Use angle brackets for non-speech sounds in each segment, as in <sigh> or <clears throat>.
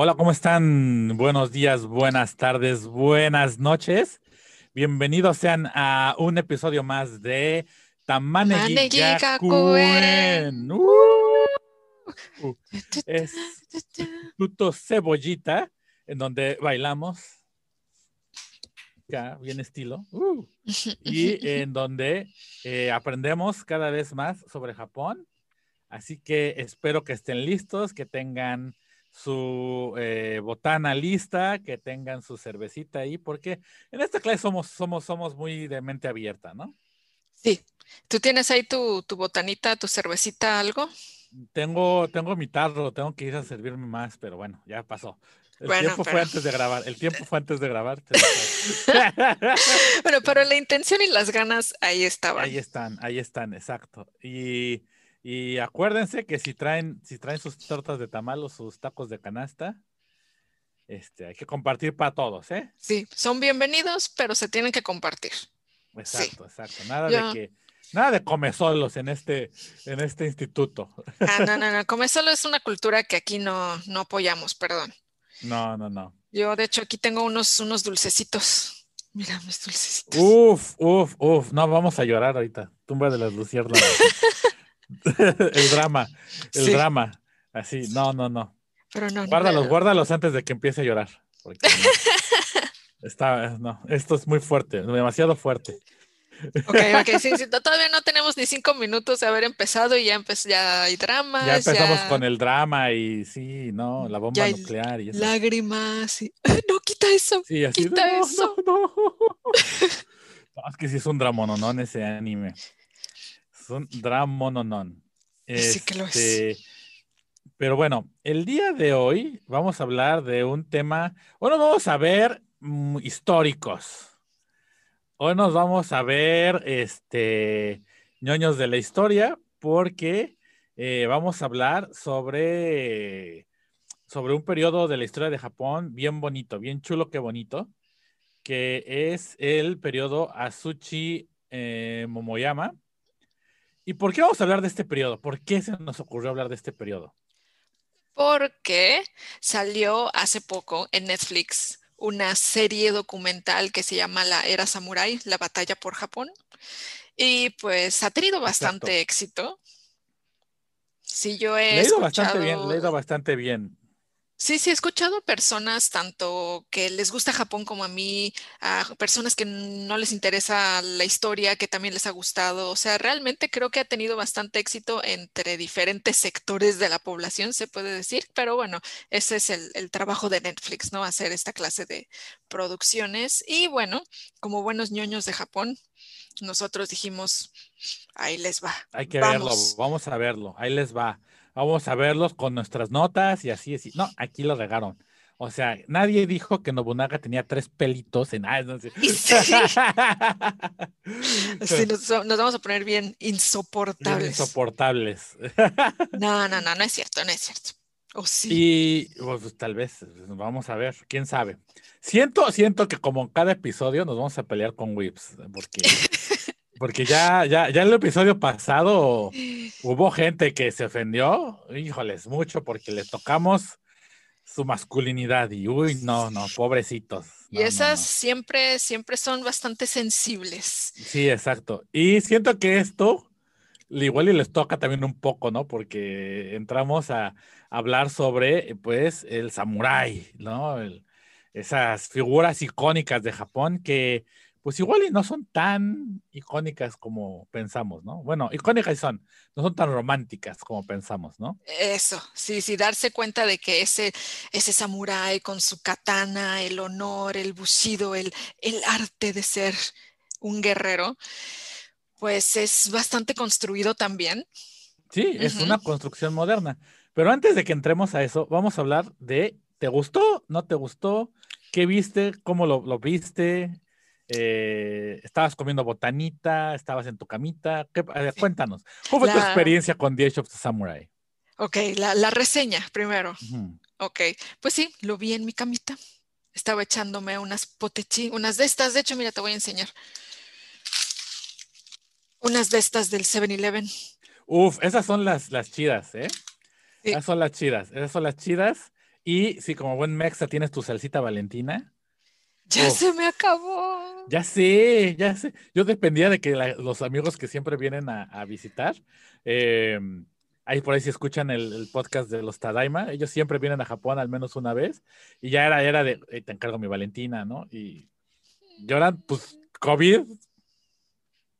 Hola, ¿cómo están? Buenos días, buenas tardes, buenas noches. Bienvenidos sean a un episodio más de Tamanegi Tamanegi Gakuen. Uh, uh, es Instituto Cebollita, en donde bailamos. Ya, bien estilo. Uh, y en donde eh, aprendemos cada vez más sobre Japón. Así que espero que estén listos, que tengan su eh, botana lista, que tengan su cervecita ahí, porque en esta clase somos, somos, somos muy de mente abierta, ¿no? Sí. ¿Tú tienes ahí tu, tu botanita, tu cervecita, algo? Tengo, tengo mi tarro, tengo que ir a servirme más, pero bueno, ya pasó. El Bueno, tiempo fue pero- antes de grabar. El tiempo fue antes de grabar. <laughs> Bueno, pero la intención y las ganas ahí estaban. Ahí están, ahí están, exacto. Y, y acuérdense que si traen, si traen sus tortas de tamal o sus tacos de canasta, este, hay que compartir para todos, ¿eh? Sí, son bienvenidos, pero se tienen que compartir. Exacto, exacto. Nada Yo- de que, nada de come solos en este, en este instituto. Ah, no, no, no. <laughs> Comer solo es una cultura que aquí no, no apoyamos, perdón. No, no, no. Yo, de hecho, aquí tengo unos, unos dulcecitos. Mira, mis dulcecitos. Uf, uf, uf. No, vamos a llorar ahorita. Tumba de las luciérnagas. <laughs> <laughs> el drama, el Sí. drama. Así, no, no, no. Pero no, Guárdalos, no. guárdalos antes de que empiece a llorar. porque no. <laughs> Está, no, esto es muy fuerte, demasiado fuerte. Ok, ok, sí, sí, todavía no tenemos ni cinco minutos de haber empezado y ya, empe- ya hay dramas. Ya empezamos con el drama y sí, no, la bomba Ya hay nuclear y eso. lágrimas. y- <laughs> No, quita eso. Sí, así quita no, eso. no, no. No, es que sí es un dramononón ese anime. Un dramononón. Sí que lo es. Este, Pero bueno, el día de hoy vamos a hablar de un tema, bueno, vamos a ver mm, históricos. Hoy nos vamos a ver este ñoños de la historia porque eh, vamos a hablar sobre, sobre un periodo de la historia de Japón bien bonito, bien chulo que bonito, que es el periodo Asuchi eh, Momoyama. ¿Y por qué vamos a hablar de este periodo? ¿Por qué se nos ocurrió hablar de este periodo? Porque salió hace poco en Netflix una serie documental que se llama La Era Samurai, la batalla por Japón. Y pues ha tenido bastante éxito. Sí, yo he Le ha ido bastante bien, escuchado- le ha ido bastante bien. Sí, sí, he escuchado personas tanto que les gusta Japón como a mí, a personas que no les interesa la historia, que también les ha gustado. O sea, realmente creo que ha tenido bastante éxito entre diferentes sectores de la población, se puede decir. Pero bueno, ese es el, el trabajo de Netflix, ¿no? Hacer esta clase de producciones. Y bueno, como buenos ñoños de Japón, nosotros dijimos, ahí les va. Hay que verlo, Vamos. vamos a verlo, ahí les va. Vamos a verlos con nuestras notas y así, así. No, aquí lo regaron. O sea, nadie dijo que Nobunaga tenía tres pelitos en... Ah, no sé. Y sí. <laughs> Sí, nos, nos vamos a poner bien Bien insoportables. insoportables. <laughs> No, no, no, no es cierto, no es cierto. O sí. Y pues, tal vez, vamos a ver, quién sabe. Siento, siento que como en cada episodio nos vamos a pelear con Whips, porque, porque ya, ya, ya en el episodio pasado hubo gente que se ofendió, híjoles, mucho, porque les tocamos su masculinidad y uy, no, no, pobrecitos. Y no, esas no. siempre, siempre son bastante sensibles. Sí, exacto. Y siento que esto igual y les toca también un poco, ¿no? Porque entramos a hablar sobre, pues, el samurái, ¿no? El- esas figuras icónicas de Japón que, pues, igual y no son tan icónicas como pensamos, ¿no? Bueno, icónicas son, no son tan románticas como pensamos, ¿no? Eso, sí, sí, darse cuenta de que ese, ese samurái con su katana, el honor, el bushido, el, el arte de ser un guerrero, pues es bastante construido también. Sí, es una construcción moderna. Pero antes de que entremos a eso, vamos a hablar de, ¿te gustó? ¿No te gustó? ¿Qué viste? ¿Cómo lo, lo viste? Eh, ¿estabas comiendo botanita? ¿Estabas en tu camita? ¿Qué- a ver, cuéntanos. ¿Cómo fue tu experiencia con The Age of the Samurai? Ok, la, la reseña primero. Ujú. Ok, pues sí, lo vi en mi camita. Estaba echándome unas potechi, unas de estas, de hecho, mira, te voy a enseñar. Unas de estas del 7-Eleven. Uf, esas son las, las chidas, ¿eh? Sí. Esas son las chidas, esas son las chidas. Y si como buen mexa tienes tu salsita valentina. Ya se me acabó. Ya sé, ya sé. Yo dependía de que los amigos que siempre vienen a, visitar, em, ahí por ahí si escuchan el, podcast de los Tadaima, ellos siempre vienen a Japón al menos una vez y ya era, era de, te encargo mi Valentina, ¿no? Y lloran, pues, COVID,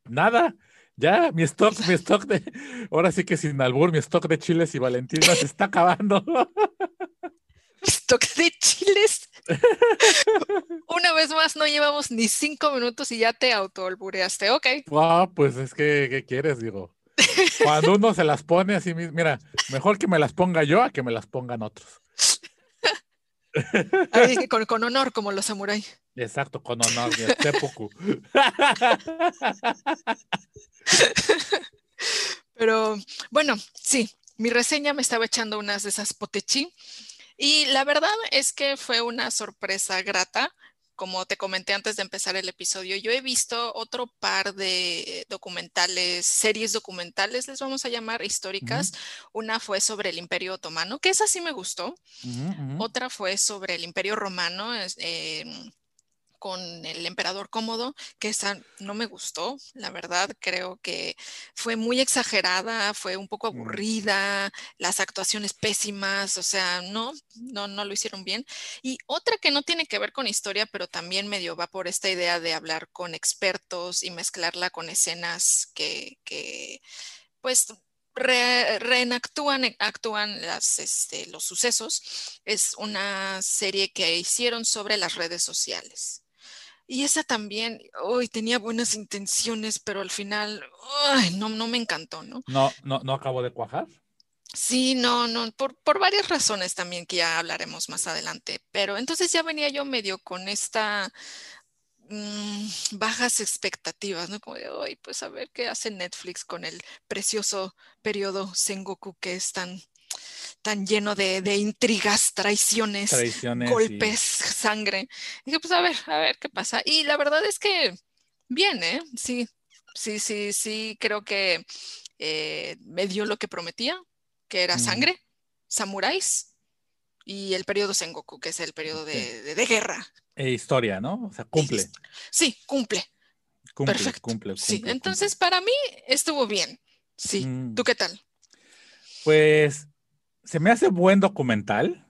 nada. Ya, mi stock, mi stock de, ahora sí que sin albur, mi stock de chiles y Valentina se está acabando. <laughs> stock de chiles. <laughs> Una vez más, no llevamos ni cinco minutos y ya te autoalbureaste, ok. Ah, pues es que, ¿qué quieres? Digo, <laughs> cuando uno se las pone así, mira, mejor que me las ponga yo a que me las pongan otros. <laughs> con, con, honor, como los samuráis. Exacto, con honor, seppuku. Pero bueno, sí, mi reseña me estaba echando unas de esas potechi y la verdad es que fue una sorpresa grata. Como te comenté antes de empezar el episodio, yo he visto otro par de documentales, series documentales, les vamos a llamar históricas. Una fue sobre el Imperio Otomano, que esa sí me gustó. Otra fue sobre el Imperio Romano. Eh, con el emperador cómodo, que esa no me gustó, la verdad, creo que fue muy exagerada, fue un poco mm. aburrida, las actuaciones pésimas, o sea, no, no, no lo hicieron bien. Y otra que no tiene que ver con historia, pero también medio va por esta idea de hablar con expertos y mezclarla con escenas que, que pues reenactúan actúan las, este, los sucesos. Es una serie que hicieron sobre las redes sociales. Y esa también, hoy tenía buenas intenciones, pero al final, no, no me encantó, ¿no? No, no, no acabo de cuajar. Sí, no, no, por, por varias razones también que ya hablaremos más adelante. Pero entonces ya venía yo medio con esta mm, bajas expectativas, ¿no? Como de, hoy, pues a ver qué hace Netflix con el precioso periodo Sengoku que es tan tan lleno de, intrigas, traiciones, golpes, sangre. dije, pues a ver, a ver qué pasa. Y la verdad es que bien, ¿eh? Sí, sí, sí, sí, creo que eh, me dio lo que prometía, que era sangre, samuráis y el periodo Sengoku, que es el periodo de, guerra. E historia, ¿no? O sea, cumple. Sí, cumple. Cumple, Perfecto. Cumple, sí, entonces para mí estuvo bien. Sí, mm. ¿tú qué tal? Pues se me hace buen documental,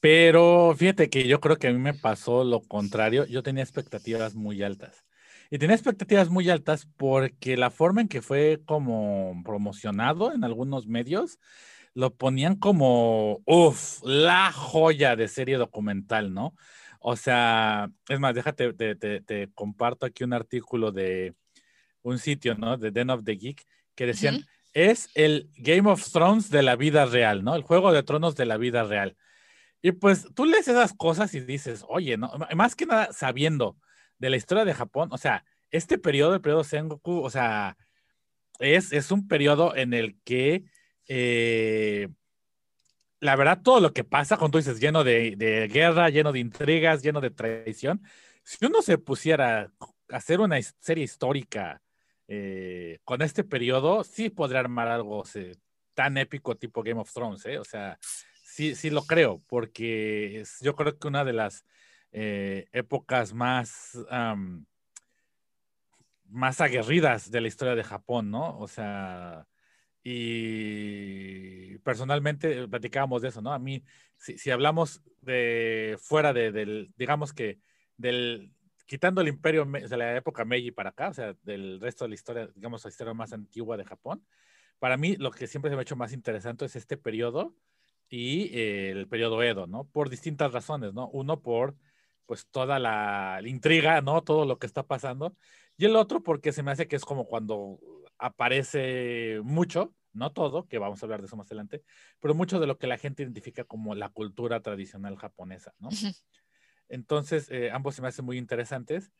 pero fíjate que yo creo que a mí me pasó lo contrario. Yo tenía expectativas muy altas. Y tenía expectativas muy altas porque la forma en que fue como promocionado en algunos medios, lo ponían como, uff, la joya de serie documental, ¿no? O sea, es más, déjate, te, comparto aquí un artículo de un sitio, ¿no? De Den of the Geek, que decían, es el Game of Thrones de la vida real, ¿no? El juego de tronos de la vida real. Y pues tú lees esas cosas y dices, oye, ¿no? Más que nada sabiendo de la historia de Japón, o sea, este periodo, el periodo Sengoku, o sea, es, es un periodo en el que eh, la verdad todo lo que pasa, cuando tú dices, lleno de, de, guerra, lleno de intrigas, lleno de traición, si uno se pusiera a hacer una serie histórica eh, con este periodo sí podría armar algo tan épico tipo Game of Thrones, ¿eh? O sea, sí, sí lo creo, porque yo creo que una de las eh, épocas más, más aguerridas de la historia de Japón, ¿no? O sea, y personalmente platicábamos de eso, ¿no? A mí, si, si hablamos de fuera de, del, digamos que del, quitando el imperio de la época Meiji para acá, o sea, del resto de la historia, digamos, la historia más antigua de Japón, para mí lo que siempre se me ha hecho más interesante es este periodo y eh, el periodo Edo, ¿no? Por distintas razones, ¿no? Uno por, pues, toda la, intriga, ¿no? Todo lo que está pasando. Y el otro porque se me hace que es como cuando aparece mucho, no todo, que vamos a hablar de eso más adelante, pero mucho de lo que la gente identifica como la cultura tradicional japonesa, ¿no? Entonces, eh, ambos se me hacen muy interesantes.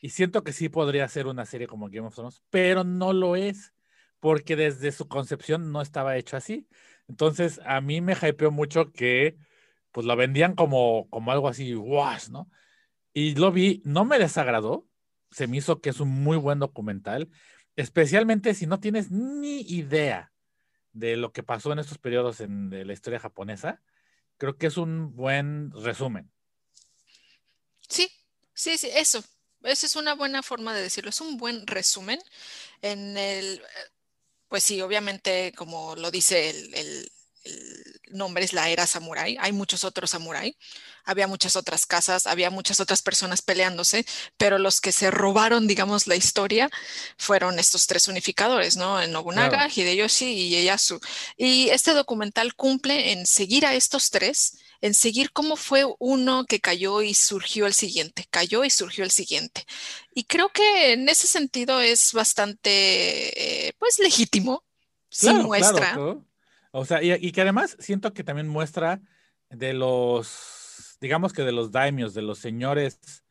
Y siento que sí podría ser una serie como Game of Thrones, pero no lo es, porque desde su concepción no estaba hecho así. Entonces, a mí me hypeó mucho que pues lo vendían como, como algo así, wash, ¿no? Y lo vi, no me desagradó, se me hizo que es un muy buen documental, especialmente si no tienes ni idea de lo que pasó en estos periodos en, la historia japonesa creo que es un buen resumen. Sí, sí, sí, eso. Esa es una buena forma de decirlo. Es un buen resumen. En el, pues sí, obviamente, como lo dice el, el, el nombre, es la era samurái. Hay muchos otros samurái había muchas otras casas, había muchas otras personas peleándose, pero los que se robaron, digamos, la historia fueron estos tres unificadores, ¿no? Nobunaga, Hideyoshi y Ieyasu. Y este documental cumple en seguir a estos tres, en seguir cómo fue uno que cayó y surgió el siguiente, cayó y surgió el siguiente. Y creo que en ese sentido es bastante, eh, pues, legítimo. sí muestra. O sea, y que además siento que también muestra de los digamos que de los daimios, de los señores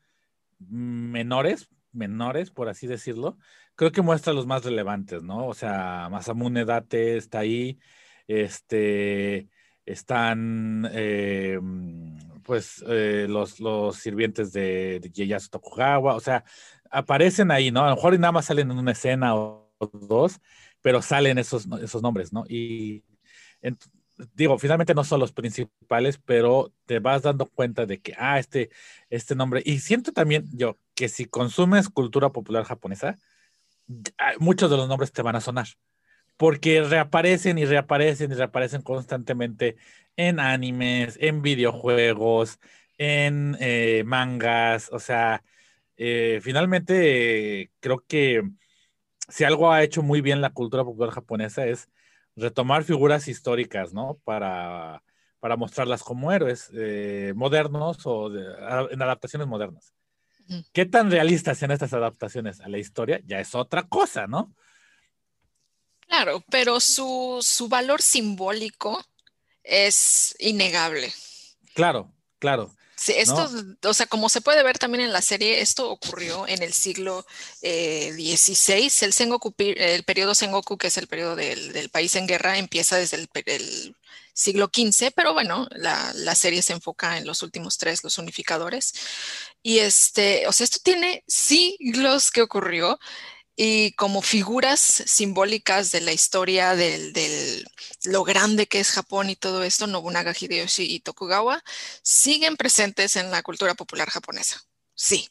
menores, menores, por así decirlo, creo que muestra los más relevantes, ¿no? O sea, Masamune Date está ahí, este, están, eh, pues, eh, los, los sirvientes de, de Tokugawa, o sea, aparecen ahí, ¿no? A lo mejor nada más salen en una escena o, dos, pero salen esos, esos nombres, ¿no? Y digo, finalmente no son los principales, pero te vas dando cuenta de que, ah, este, este nombre, y siento también yo que si consumes cultura popular japonesa, muchos de los nombres te van a sonar, porque reaparecen y reaparecen y reaparecen constantemente en animes, en videojuegos, en eh, mangas, o sea, eh, finalmente creo que si algo ha hecho muy bien la cultura popular japonesa es retomar figuras históricas, ¿no? Para, para mostrarlas como héroes eh, modernos o en adaptaciones modernas. ¿Qué tan realistas sean estas adaptaciones a la historia? Ya es otra cosa, ¿no? Claro, pero su, su valor simbólico es innegable. Claro, claro. Sí, esto, o sea, como se puede ver también en la serie, esto ocurrió en el siglo XVI. Eh, el, Sengoku, el periodo Sengoku, que es el periodo del, país en guerra, empieza desde el, siglo XV, pero bueno, la, la, serie se enfoca en los últimos tres, los unificadores. Y este, o sea, esto tiene siglos que ocurrió y como figuras simbólicas de la historia del, lo grande que es Japón y todo esto, Nobunaga, Hideyoshi y Tokugawa siguen presentes en la cultura popular japonesa. Sí.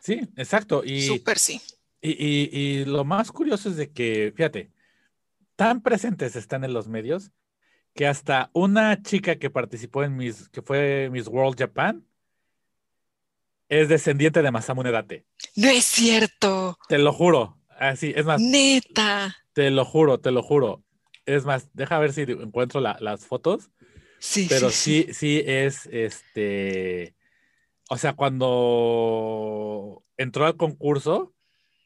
Sí, exacto. Y, Súper sí. Y, lo más curioso es de que, fíjate, tan presentes están en los medios que hasta una chica que participó en mis, que fue Miss World Japan, es descendiente de Masamune Date. No es cierto. Te lo juro. Así, es más. Neta. Te lo juro, te lo juro. Es más, deja ver si encuentro las fotos. Sí, pero sí, sí, sí es este. O sea, cuando entró al concurso,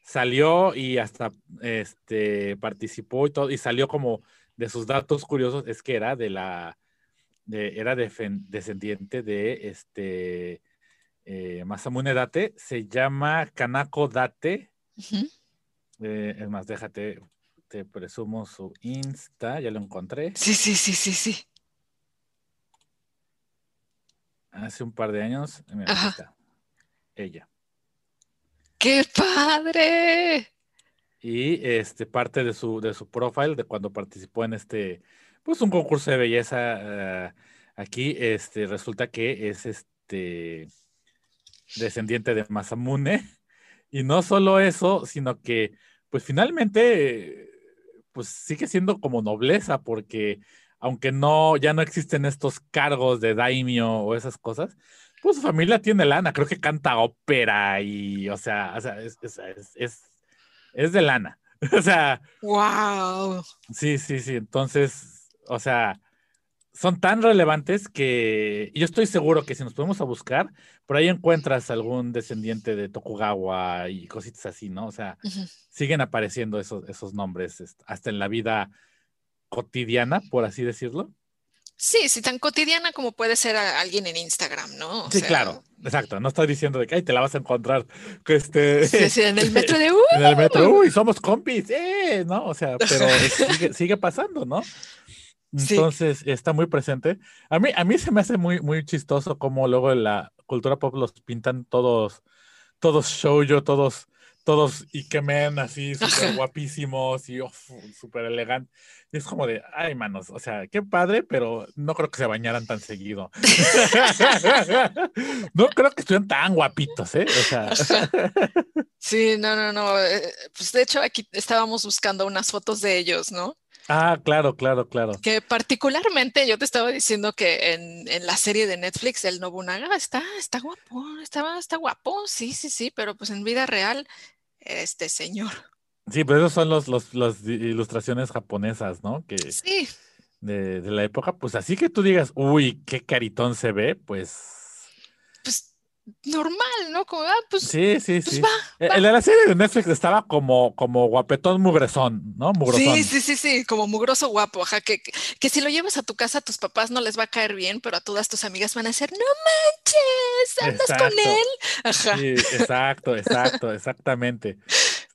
salió y hasta este participó y todo, y salió como de sus datos curiosos, es que era de la. De, era descendiente de este eh, Masamune Date, se llama Kanako Date. Eh, es más, déjate, te presumo su Insta, ya lo encontré. Sí, sí, sí, sí, sí. Hace un par de años, ella. ¡Qué padre! Y este, parte de su, de su profile, de cuando participó en este, pues un concurso de belleza eh, aquí, este, resulta que es este descendiente de Masamune. <laughs> Y no solo eso, sino que, pues finalmente, pues sigue siendo como nobleza, porque aunque no, ya no existen estos cargos de daimio o esas cosas, pues su familia tiene lana, creo que canta ópera y, o sea, o sea es, es, es, de lana. <laughs> O sea. Wow. Sí, sí, sí. Entonces, o sea, son tan relevantes que yo estoy seguro que si nos podemos a buscar, por ahí encuentras algún descendiente de Tokugawa y cositas así, ¿no? O sea, siguen apareciendo esos, esos nombres hasta en la vida cotidiana, por así decirlo. Sí, sí, tan cotidiana como puede ser alguien en Instagram, ¿no? sí, claro, exacto. No estoy diciendo de que te la vas a encontrar este, sí, en el metro de <laughs> En el metro, uy, somos compis, eh, ¿no? O sea, pero <laughs> sigue, sigue pasando, ¿no? Entonces está muy presente. A mí, a mí se me hace muy, muy chistoso cómo luego en la cultura pop los pintan todos, todos shoujo, todos, todos Ikemen, así, súper guapísimos y súper elegantes. Es como de, ay, manos, o sea, qué padre, pero no creo que se bañaran tan seguido. <laughs> <laughs> no creo que estuvieran tan guapitos, ¿eh? O sea. <laughs> sí, no, no, no. Eh, pues de hecho, aquí estábamos buscando unas fotos de ellos, ¿no? Ah, claro, claro, claro. Que particularmente yo te estaba diciendo que en, la serie de Netflix el Nobunaga está, está guapo, estaba, está guapo, sí, sí, sí, pero pues en vida real, este señor. Sí, pero esos son los, los, las ilustraciones japonesas, ¿no? Que, sí. De, de la época, pues así que tú digas, uy, qué caritón se ve, pues normal, ¿no? Como, ah, pues. Sí, sí, pues sí. El de la serie de Netflix estaba como, como guapetón mugresón, ¿no? Mugrosón. Sí, sí, sí, sí, como mugroso guapo, ajá. Que, que, si lo llevas a tu casa, a tus papás no les va a caer bien, pero a todas tus amigas van a decir, no manches, andas con él. Ajá. Sí, exacto, exacto, exactamente.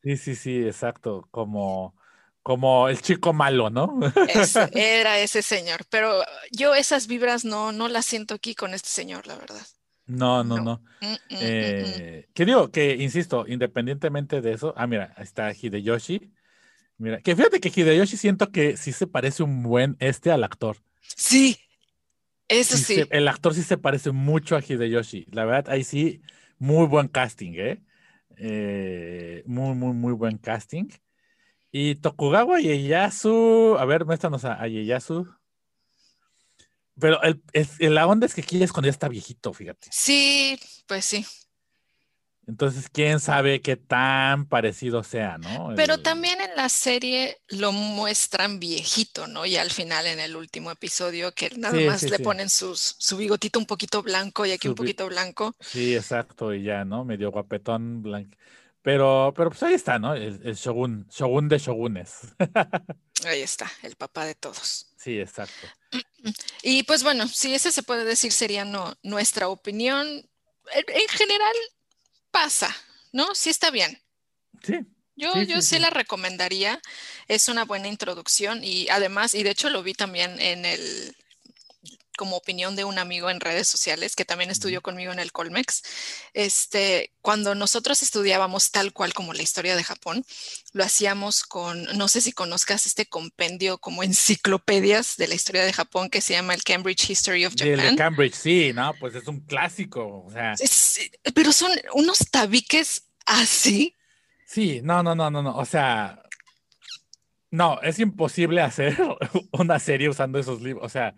Sí, sí, sí, exacto. Como como el chico malo, ¿no? <laughs> era ese señor, pero yo esas vibras no, no las siento aquí con este señor, la verdad. No, no, no. Mm, mm, mm, eh, que digo, que insisto, independientemente de eso, ah, mira, está Hideyoshi. Mira, que fíjate que Hideyoshi siento que sí se parece un buen este al actor. Sí, eso sí. el actor sí se parece mucho a Hideyoshi. La verdad, ahí sí, muy buen casting, ¿eh? eh muy, muy, muy buen casting. Y Tokugawa Ieyasu, a ver, muéstranos a, a Ieyasu. Pero el, la onda es que aquí es cuando ya está viejito, fíjate. Sí, pues sí. Entonces, quién sabe qué tan parecido sea, ¿no? Pero también en la serie lo muestran viejito, ¿no? Y al final, en el último episodio, que nada más le ponen sus, su bigotito un poquito blanco y aquí un poquito blanco. Sí, exacto, y ya, ¿no? Medio guapetón blanco. Pero, pero pues ahí está, ¿no? El, el shogun, shogun de shogunes. <laughs> ahí está, el papá de todos. Sí, exacto. Y pues bueno, si ese se puede decir sería no, nuestra opinión. En, general pasa, ¿no? Sí está bien. Sí. Yo, yo sí, la recomendaría. Es una buena introducción y además, y de hecho lo vi también en el, como opinión de un amigo en redes sociales que también estudió conmigo en el Colmex, este, cuando nosotros estudiábamos tal cual como la historia de Japón, lo hacíamos con, no sé si conozcas este compendio como enciclopedias de la historia de Japón que se llama el Cambridge History of Japan. El Cambridge, sí, ¿no? Pues es un clásico, o sea. pero son unos tabiques así. Sí, no, no, no, no, no, o sea, no, es imposible hacer <laughs> una serie usando esos libros, o sea,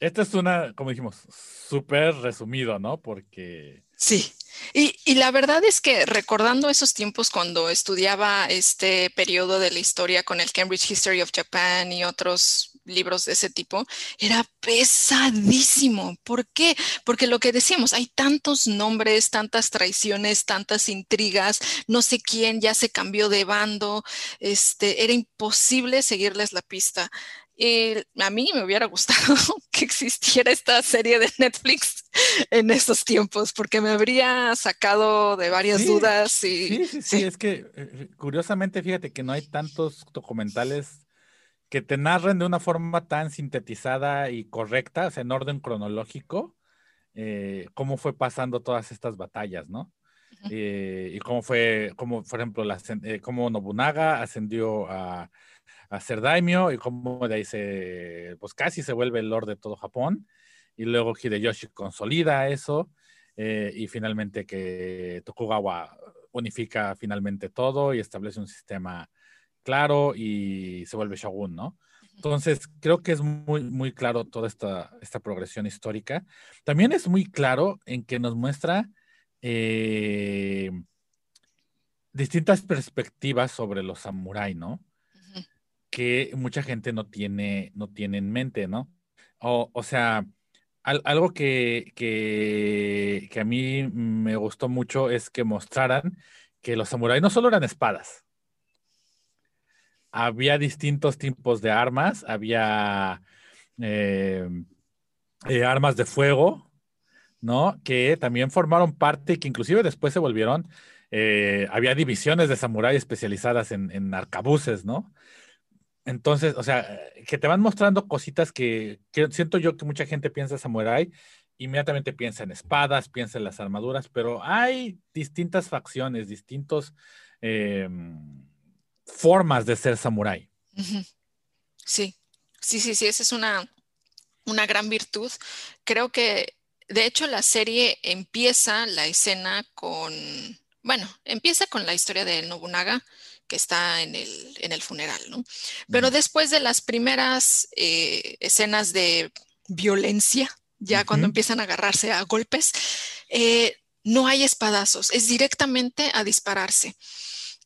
esta es una, como dijimos, súper resumido, ¿no? Porque... Sí, y, y, la verdad es que recordando esos tiempos cuando estudiaba este periodo de la historia con el Cambridge History of Japan y otros libros de ese tipo, era pesadísimo. ¿Por qué? Porque lo que decimos, hay tantos nombres, tantas traiciones, tantas intrigas, no sé quién ya se cambió de bando, este, era imposible seguirles la pista. Y a mí me hubiera gustado que existiera esta serie de Netflix en estos tiempos, porque me habría sacado de varias dudas. Y, sí, sí, es que eh, eh, curiosamente, fíjate que no hay tantos documentales que te narren de una forma tan sintetizada y correcta, o sea, en orden cronológico, eh, cómo fue pasando todas estas batallas, ¿no? y cómo fue, como por ejemplo, la, cómo Nobunaga ascendió a a ser daimyo y como de ahí se, pues casi se vuelve el lord de todo Japón. Y luego Hideyoshi consolida eso eh, y finalmente que Tokugawa unifica finalmente todo y establece un sistema claro y se vuelve shogun, ¿no? Entonces, creo que es muy, muy claro toda esta, esta progresión histórica. También es muy claro en que nos muestra eh, distintas perspectivas sobre los samuráis, ¿no? Que mucha gente no tiene, no tiene en mente, ¿no? O, o sea, algo que, que, que, a mí me gustó mucho es que mostraran que los samuráis no solo eran espadas, había distintos tipos de armas, había eh, eh, armas de fuego, ¿no? Que también formaron parte que inclusive después se volvieron, eh, había divisiones de samuráis especializadas en, en arcabuces, ¿no? Entonces, o sea, que te van mostrando cositas que, siento yo que mucha gente piensa samurai, inmediatamente piensa en espadas, piensa en las armaduras, pero hay distintas facciones, distintos em, formas de ser samurái. Sí, sí, sí, sí, esa es una, una gran virtud. Creo que, de hecho, la serie empieza la escena con, bueno, empieza con la historia de Nobunaga, que está en el, en el funeral, ¿no? Pero después de las primeras eh, escenas de violencia, ya cuando empiezan a agarrarse a golpes, eh, no hay espadazos, es directamente a dispararse.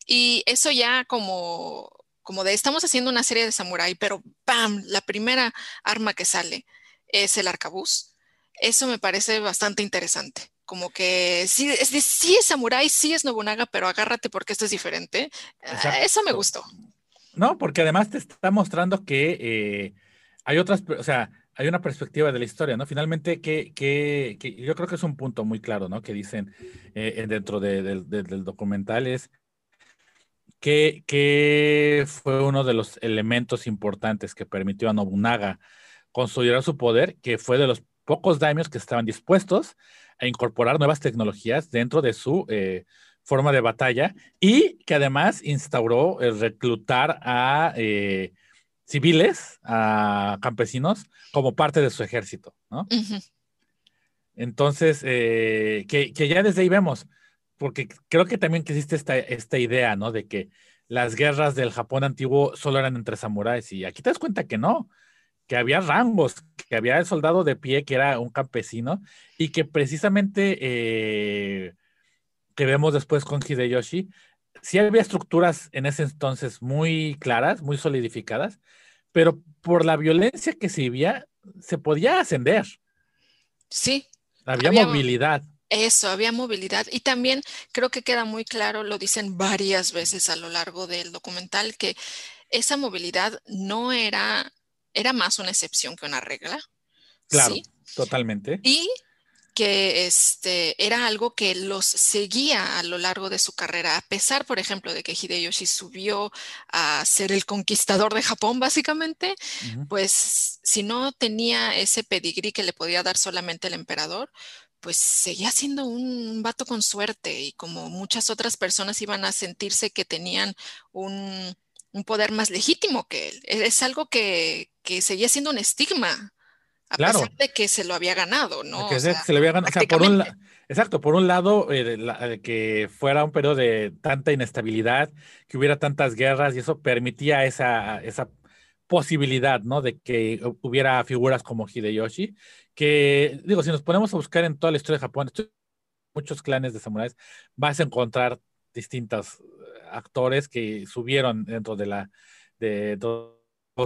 Y eso ya como, como de estamos haciendo una serie de samurái, pero ¡pam! La primera arma que sale es el arcabuz. Eso me parece bastante interesante. Como que sí es, sí es samurái, sí es Nobunaga, pero agárrate porque esto es diferente. Ah, eso me gustó. No, porque además te está mostrando que eh, hay otras, o sea, hay una perspectiva de la historia, ¿no? Finalmente, que, que, yo creo que es un punto muy claro, ¿no? Que dicen eh, dentro del documental es que, fue uno de los elementos importantes que permitió a Nobunaga consolidar su poder, que fue de los pocos daimios que estaban dispuestos a incorporar nuevas tecnologías dentro de su eh, forma de batalla y que además instauró el reclutar a eh, civiles, a campesinos, como parte de su ejército, ¿no? Entonces, eh, que, que, ya desde ahí vemos, porque creo que también existe esta, esta idea, ¿no? De que las guerras del Japón antiguo solo eran entre samuráis y aquí te das cuenta que no, que había rangos, que había el soldado de pie que era un campesino y que precisamente eh, que vemos después con Hideyoshi, sí había estructuras en ese entonces muy claras, muy solidificadas, pero por la violencia que se vivía, se podía ascender. Sí. Había, movilidad. Eso, había movilidad. Y también creo que queda muy claro, lo dicen varias veces a lo largo del documental, que esa movilidad no era, era más una excepción que una regla. Claro, totalmente. Y que este, era algo que los seguía a lo largo de su carrera, a pesar, por ejemplo, de que Hideyoshi subió a ser el conquistador de Japón, básicamente, pues si no tenía ese pedigrí que le podía dar solamente el emperador, pues seguía siendo un vato con suerte y como muchas otras personas iban a sentirse que tenían un, poder más legítimo que él. Es algo que, seguía siendo un estigma, a pesar de que se lo había ganado, ¿no? se, lo había ganado. por un exacto, por un lado, eh, que fuera un periodo de tanta inestabilidad, que hubiera tantas guerras y eso permitía esa, esa posibilidad, ¿no? De que hubiera figuras como Hideyoshi que, digo, si nos ponemos a buscar en toda la historia de Japón, muchos clanes de samuráis, vas a encontrar distintos eh, actores que subieron dentro de la de dos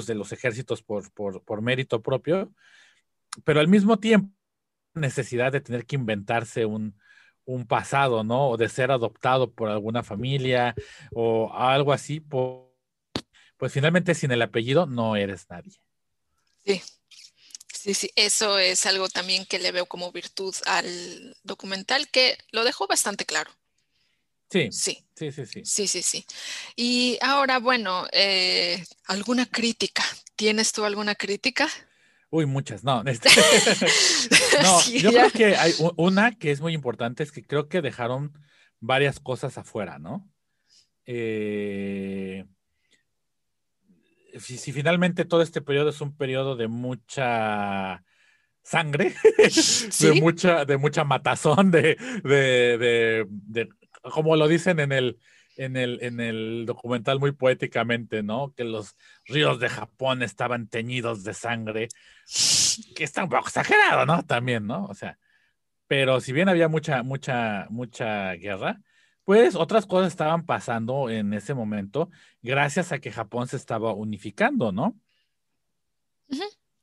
de los ejércitos por, por, mérito propio, pero al mismo tiempo necesidad de tener que inventarse un, un pasado, ¿no? O de ser adoptado por alguna familia o algo así, pues finalmente sin el apellido no eres nadie. Sí, Sí, sí, eso es algo también que le veo como virtud al documental, que lo dejó bastante claro. Sí, sí, sí, sí, sí. Sí, sí, sí. Y ahora, bueno, eh, ¿alguna crítica? ¿Tienes tú alguna crítica? Uy, muchas, no. <laughs> Este, <laughs> no, yo creo que hay una que es muy importante, es que creo que dejaron varias cosas afuera, ¿no? Eh, si, finalmente todo este periodo es un periodo de mucha sangre, <laughs> de mucha, de mucha matazón, de, de, de, como lo dicen en el, en el, en el documental muy poéticamente, ¿no? Que los ríos de Japón estaban teñidos de sangre, que está un poco exagerado, ¿no? También, ¿no? O sea, pero si bien había mucha, mucha, mucha guerra, pues otras cosas estaban pasando en ese momento gracias a que Japón se estaba unificando, ¿no?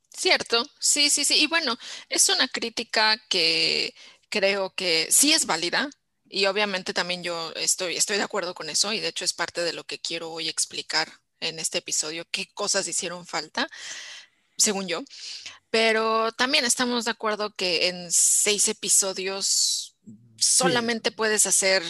Cierto, sí, sí, sí. Y bueno, es una crítica que creo que sí es válida y obviamente también yo estoy, estoy de acuerdo con eso y de hecho es parte de lo que quiero hoy explicar en este episodio, qué cosas hicieron falta, según yo. Pero también estamos de acuerdo que en seis episodios solamente puedes hacer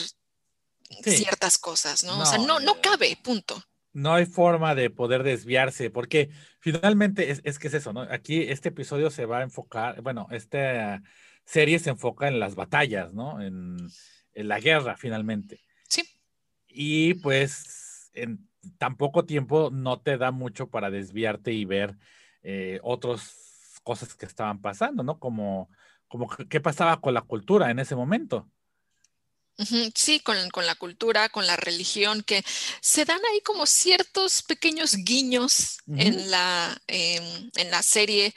ciertas cosas, ¿no? o sea, no, no cabe, punto. No hay forma de poder desviarse, porque finalmente es, que es eso, ¿no? Aquí este episodio se va a enfocar, bueno, esta serie se enfoca en las batallas, ¿no? En, la guerra, finalmente. Sí. y pues en tan poco tiempo no te da mucho para desviarte y ver eh, otras cosas que estaban pasando, ¿no? Como, como qué pasaba con la cultura en ese momento. Sí, con, la cultura, con la religión, que se dan ahí como ciertos pequeños guiños en, la, em, en la serie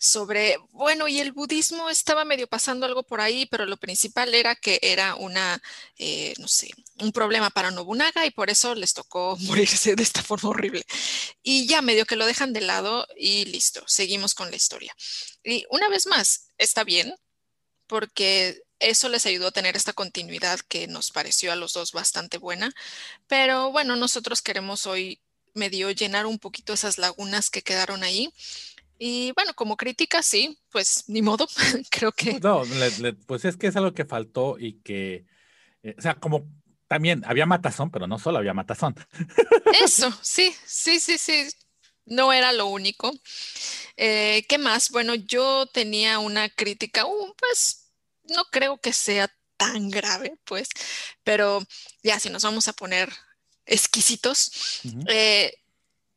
sobre, bueno, y el budismo estaba medio pasando algo por ahí, pero lo principal era que era una, eh, no sé, un problema para Nobunaga y por eso les tocó <laughs> morirse de esta forma horrible. Y ya medio que lo dejan de lado y listo, seguimos con la historia. Y una vez más, está bien, porque eso les ayudó a tener esta continuidad que nos pareció a los dos bastante buena, pero bueno, nosotros queremos hoy medio llenar un poquito esas lagunas que quedaron ahí y bueno, como crítica, sí, pues ni modo, <laughs> creo que... No, pues es que es algo que faltó y que, eh, o sea, como también había matazón, pero no solo había matazón. <laughs> Eso, sí, sí, sí, sí, no era lo único. Eh, ¿Qué más? Bueno, yo tenía una crítica, uh, pues no creo que sea tan grave, pues, pero ya si nos vamos a poner exquisitos,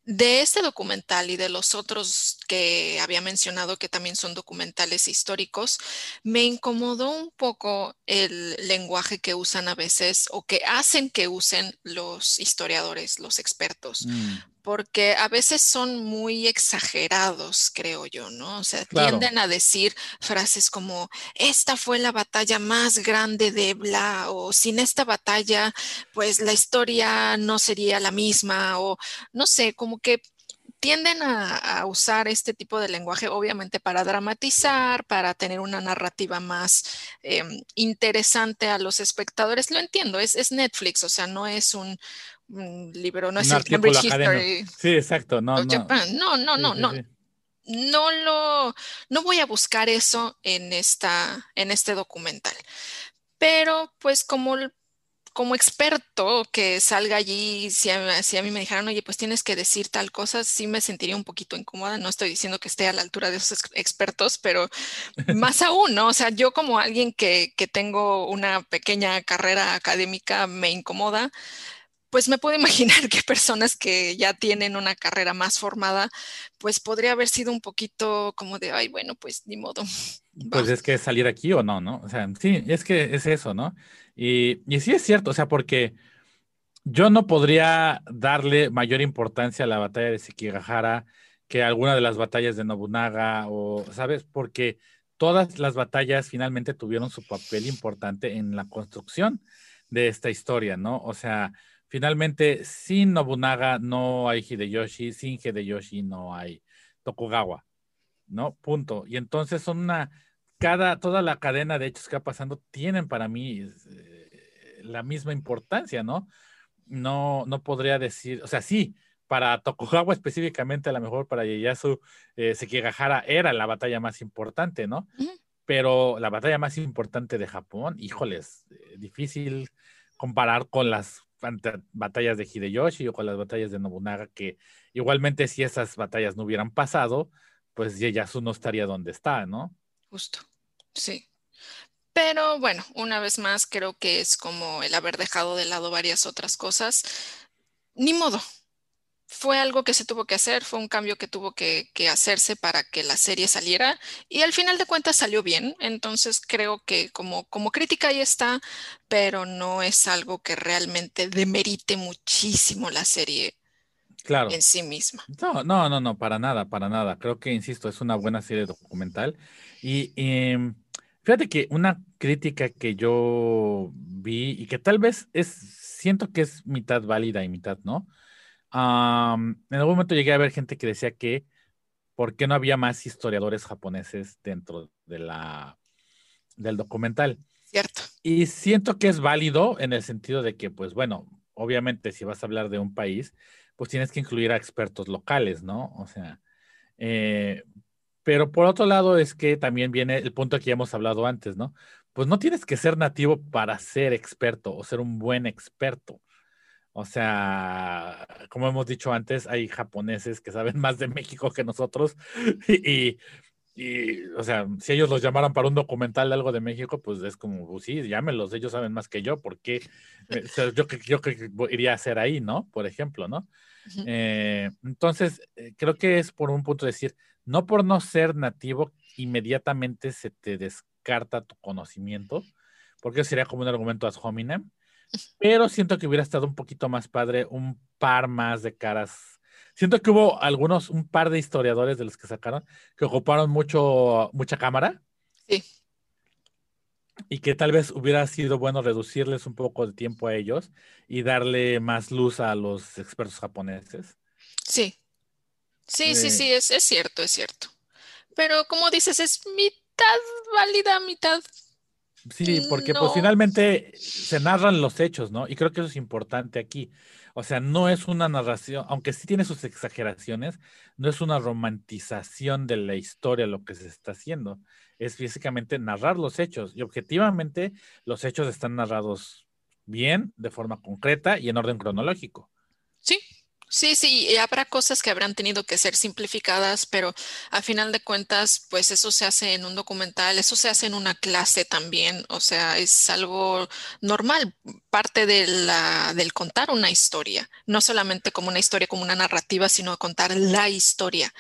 de este documental y de los otros que había mencionado que también son documentales históricos, me incomodó un poco el lenguaje que usan a veces o que hacen que usen los historiadores, los expertos. Mm porque a veces son muy exagerados, creo yo, ¿no? O sea, tienden a decir frases como, esta fue la batalla más grande de Bla, o sin esta batalla, pues la historia no sería la misma, o no sé, como que tienden a, usar este tipo de lenguaje, obviamente, para dramatizar, para tener una narrativa más em, interesante a los espectadores. Lo entiendo, es, es Netflix, o sea, no es un, libro, no es el Cambridge History. Sí, exacto, no, no. No, no, no, no. No lo, no voy a buscar eso en esta, en este documental. Pero, pues, como como experto que salga allí, si a, si a, mí me dijeran, oye, pues tienes que decir tal cosa, sí me sentiría un poquito incómoda. No estoy diciendo que esté a la altura de esos expertos, pero más <laughs> aún, ¿no? O sea, yo como alguien que, que tengo una pequeña carrera académica me incomoda pues me puedo <laughs> imaginar que personas que ya tienen una carrera más formada, pues podría haber sido un poquito como de, ay, bueno, pues ni modo. <laughs> Pues es que salir aquí o no, ¿no? O sea, sí, es que es eso, ¿no? Y, y sí es cierto, o sea, porque yo no podría darle mayor importancia a la batalla de Sekigahara que a alguna de las batallas de Nobunaga o, ¿sabes? Porque todas las batallas finalmente tuvieron su papel importante en la construcción de esta historia, ¿no? O sea, Finalmente, sin Nobunaga no hay Hideyoshi, sin Hideyoshi no hay Tokugawa, ¿no? Punto. Y entonces son una, cada, toda la cadena de hechos que va pasando tienen para mí eh, la misma importancia, ¿no? No, no podría decir, o sea, sí, para Tokugawa específicamente, a lo mejor para Ieyasu eh, Sekigahara era la batalla más importante, ¿no? Pero la batalla más importante de Japón, híjoles, eh, difícil comparar con las batallas de Hideyoshi o con las batallas de Nobunaga, que igualmente si esas batallas no hubieran pasado, pues Ieyasu no estaría donde está, ¿no? Justo, sí. Pero bueno, una vez más creo que es como el haber dejado de lado varias otras cosas. Ni modo, fue algo que se tuvo que hacer, fue un cambio que tuvo que, hacerse para que la serie saliera y al final de cuentas salió bien. Entonces creo que como, como crítica ahí está, pero no es algo que realmente demerite muchísimo la serie claro. en sí misma. No, no, no, no, para nada, para nada. Creo que, insisto, es una buena serie documental. Y em, fíjate que una crítica que yo vi y que tal vez es, siento que es mitad válida y mitad no en algún momento llegué a ver gente que decía que por qué no había más historiadores japoneses dentro de la, del documental. Cierto. Y siento que es válido en el sentido de que, pues bueno, obviamente si vas a hablar de un país, pues tienes que incluir a expertos locales, ¿no? O sea, eh, pero por otro lado es que también viene el punto que ya hemos hablado antes, ¿no? Pues no tienes que ser nativo para ser experto o ser un buen experto. O sea, como hemos dicho antes, hay japoneses que saben <laughs> más de México que nosotros y, y, o sea, si ellos los llamaran para un documental de algo de México, pues es como, pues sí, llámenlos, ellos saben más que yo, porque eh, yo, yo que iría a hacer ahí, ¿no? Por ejemplo, ¿no? Eh, entonces, eh, creo que es por un punto de decir, no por no ser nativo, inmediatamente se te descarta tu conocimiento, porque sería como un argumento ad hominem, pero siento que hubiera estado un poquito más padre, un par más de caras. Siento que hubo algunos, un par de historiadores de los que sacaron, que ocuparon mucho, mucha cámara. Sí. Y que tal vez hubiera sido bueno reducirles un poco de tiempo a ellos y darle más luz a los expertos japoneses. Sí. Sí, sí, sí, es, es cierto, es cierto. Pero como dices, es mitad válida, mitad Sí, porque pues finalmente se narran los hechos, ¿no? Y creo que eso es importante aquí. O sea, no es una narración, aunque sí tiene sus exageraciones, no es una romantización de la historia lo que se está haciendo. Es físicamente narrar los hechos. Y objetivamente los hechos están narrados bien, de forma concreta y en orden cronológico. Sí, Sí, sí, y habrá cosas que habrán tenido que ser simplificadas, pero a final de cuentas, pues eso se hace en un documental, eso se hace en una clase también, o sea, es algo normal, parte de la, del contar una historia, no solamente como una historia, como una narrativa, sino contar la historia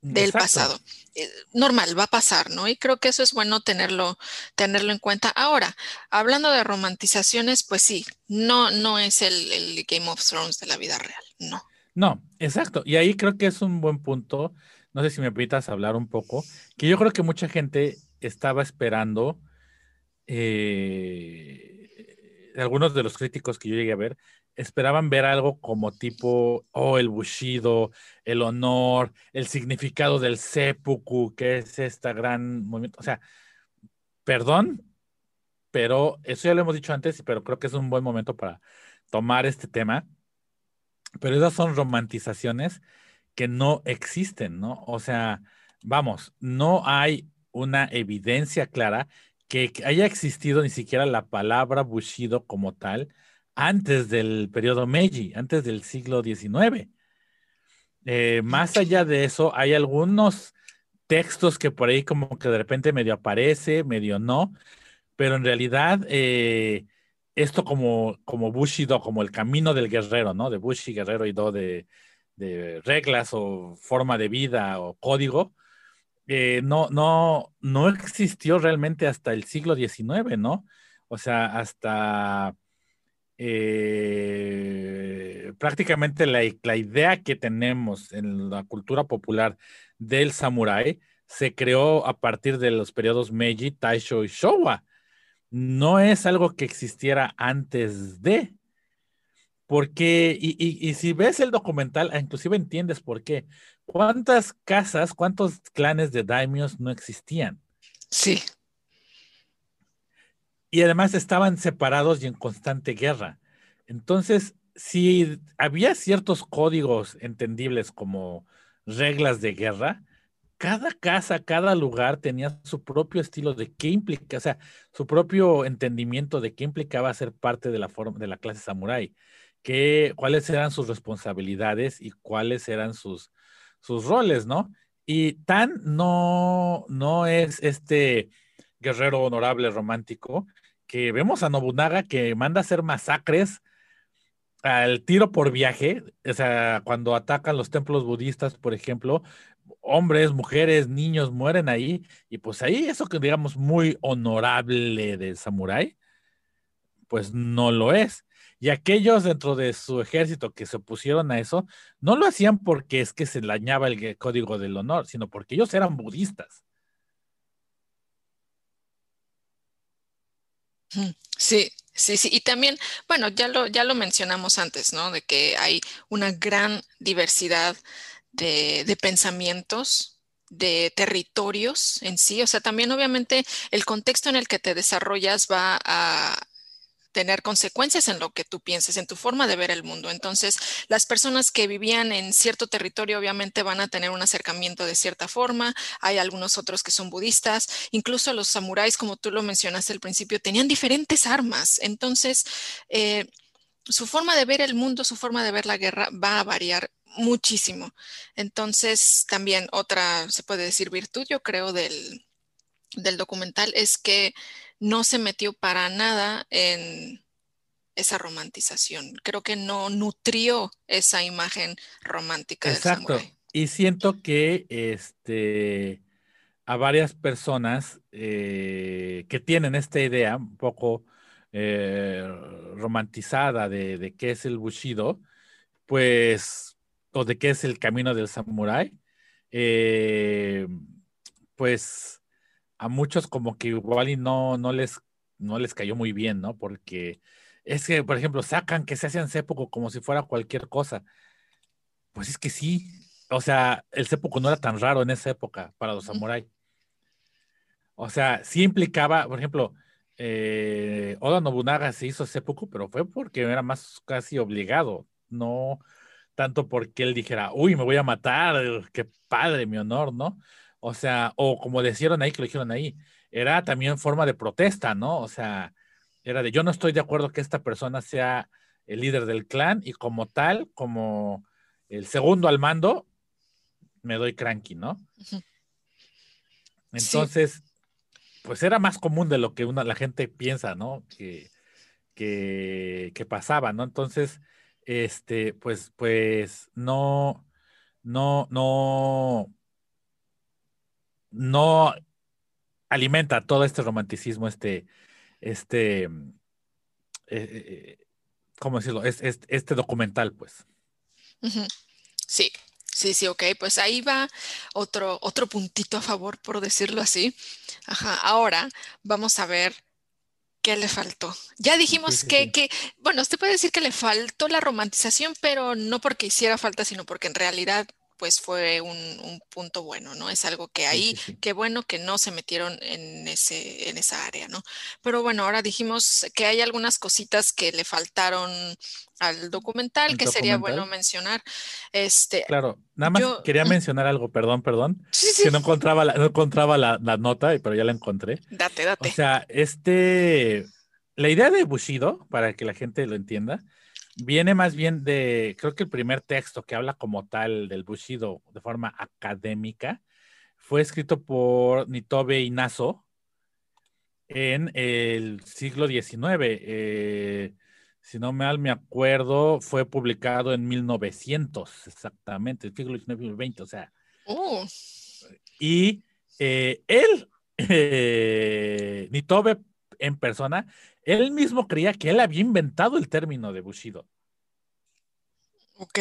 del pasado. Eh, normal, va a pasar, ¿no? Y creo que eso es bueno tenerlo, tenerlo en cuenta. Ahora, hablando de romantizaciones, pues sí, no, no es el, el Game of Thrones de la vida real, no. No, exacto. Y ahí creo que es un buen punto. No sé si me permitas hablar un poco, que yo creo que mucha gente estaba esperando, eh, algunos de los críticos que yo llegué a ver, esperaban ver algo como tipo, oh, el bushido, el honor, el significado del seppuku, que es esta gran movimiento. O sea, perdón, pero eso ya lo hemos dicho antes, pero creo que es un buen momento para tomar este tema pero esas son romantizaciones que no existen, ¿no? O sea, vamos, no hay una evidencia clara que haya existido ni siquiera la palabra Bushido como tal antes del periodo Meiji, antes del siglo XIX. Eh, más allá de eso, hay algunos textos que por ahí como que de repente medio aparece, medio no, pero en realidad eh, esto como, como Bushido, como el camino del guerrero, ¿no? De Bushi, guerrero y do de, reglas o forma de vida o código, eh, no, no, no existió realmente hasta el siglo XIX, ¿no? O sea, hasta eh, prácticamente la, la, idea que tenemos en la cultura popular del samurái se creó a partir de los periodos Meiji, Taisho y Showa no es algo que existiera antes de. Porque, y, si ves el documental, ah, inclusive entiendes por qué. ¿Cuántas casas, cuántos clanes de daimios no existían? Sí. Y además estaban separados y en constante guerra. Entonces, si había ciertos códigos entendibles como reglas de guerra, cada casa, cada lugar tenía su propio estilo de qué implica, o sea, su propio entendimiento de qué implicaba ser parte de la, forma, de la clase samurái, qué, cuáles eran sus responsabilidades y cuáles eran sus, sus roles, ¿no? Y tan no, no es este guerrero honorable romántico que vemos a Nobunaga que manda hacer masacres al tiro por viaje, o sea, cuando atacan los templos budistas, por ejemplo, hombres, mujeres, niños mueren ahí, y pues ahí eso que digamos muy honorable de samurái, pues no lo es. Y aquellos dentro de su ejército que se opusieron a eso, no lo hacían porque es que se dañaba el código del honor, sino porque ellos eran budistas. Sí, sí, sí. Y también, bueno, ya lo, ya lo mencionamos antes, ¿no? De que hay una gran diversidad de, pensamientos, de territorios en sí. O sea, también obviamente el contexto en el que te desarrollas va a tener consecuencias en lo que tú pienses, en tu forma de ver el mundo. Entonces, las personas que vivían en cierto territorio obviamente van a tener un acercamiento de cierta forma. Hay algunos otros que son budistas. Incluso los samuráis, como tú lo mencionaste al principio, tenían diferentes armas. Entonces, eh, su forma de ver el mundo, su forma de ver la guerra va a variar muchísimo. Entonces, también otra, se puede decir, virtud, yo creo, del, del documental es que no se metió para nada en esa romantización. Creo que no nutrió esa imagen romántica Exacto. del Y siento que este a varias personas eh, que tienen esta idea un poco eh, romantizada de, de, qué es el Bushido, pues, o de qué es el camino del samurái, eh, pues a muchos como que igual y no, no, les, no les cayó muy bien, ¿no? Porque es que, por ejemplo, sacan que se hacen seppuku como si fuera cualquier cosa. Pues es que sí. O sea, el seppuku no era tan raro en esa época para los samuráis. O sea, sí implicaba, por ejemplo, eh, Oda Nobunaga se hizo seppuku, pero fue porque era más casi obligado, no tanto porque él dijera, uy, me voy a matar, qué padre, mi honor, ¿no? O sea, o como decían ahí, que lo dijeron ahí, era también forma de protesta, ¿no? O sea, era de yo no estoy de acuerdo que esta persona sea el líder del clan y como tal, como el segundo al mando, me doy cranky, ¿no? Entonces, pues era más común de lo que una, la gente piensa, ¿no? Que, que, que, pasaba, ¿no? Entonces, este, pues, pues, no, no, no, no alimenta todo este romanticismo, este, este, eh, eh, ¿cómo decirlo? Es, este documental, pues. Sí, sí, sí, ok, pues ahí va otro, otro puntito a favor, por decirlo así. Ajá, ahora vamos a ver qué le faltó. Ya dijimos que, que, bueno, usted puede decir que le faltó la romantización, pero no porque hiciera falta, sino porque en realidad pues fue un, punto bueno, ¿no? Es algo que ahí, qué bueno que no se metieron en, ese, en esa área, ¿no? Pero bueno, ahora dijimos que hay algunas cositas que le faltaron al documental que sería bueno mencionar. Este, claro, nada más quería mencionar algo, perdón, perdón, que no encontraba, la, no encontraba la, la, nota, pero ya la encontré. Date, date. O sea, este, la idea de Bushido, para que la gente lo entienda, viene más bien de, creo que el primer texto que habla como tal del Bushido de forma académica fue escrito por Nitobe Inazo en el siglo XIX. Eh, si no mal me acuerdo, fue publicado en 1900, exactamente, el siglo XIX 20, o sea. Oh. Y eh, él, <laughs> eh, Nitobe en persona, él mismo creía que él había inventado el término de Bushido. Ok.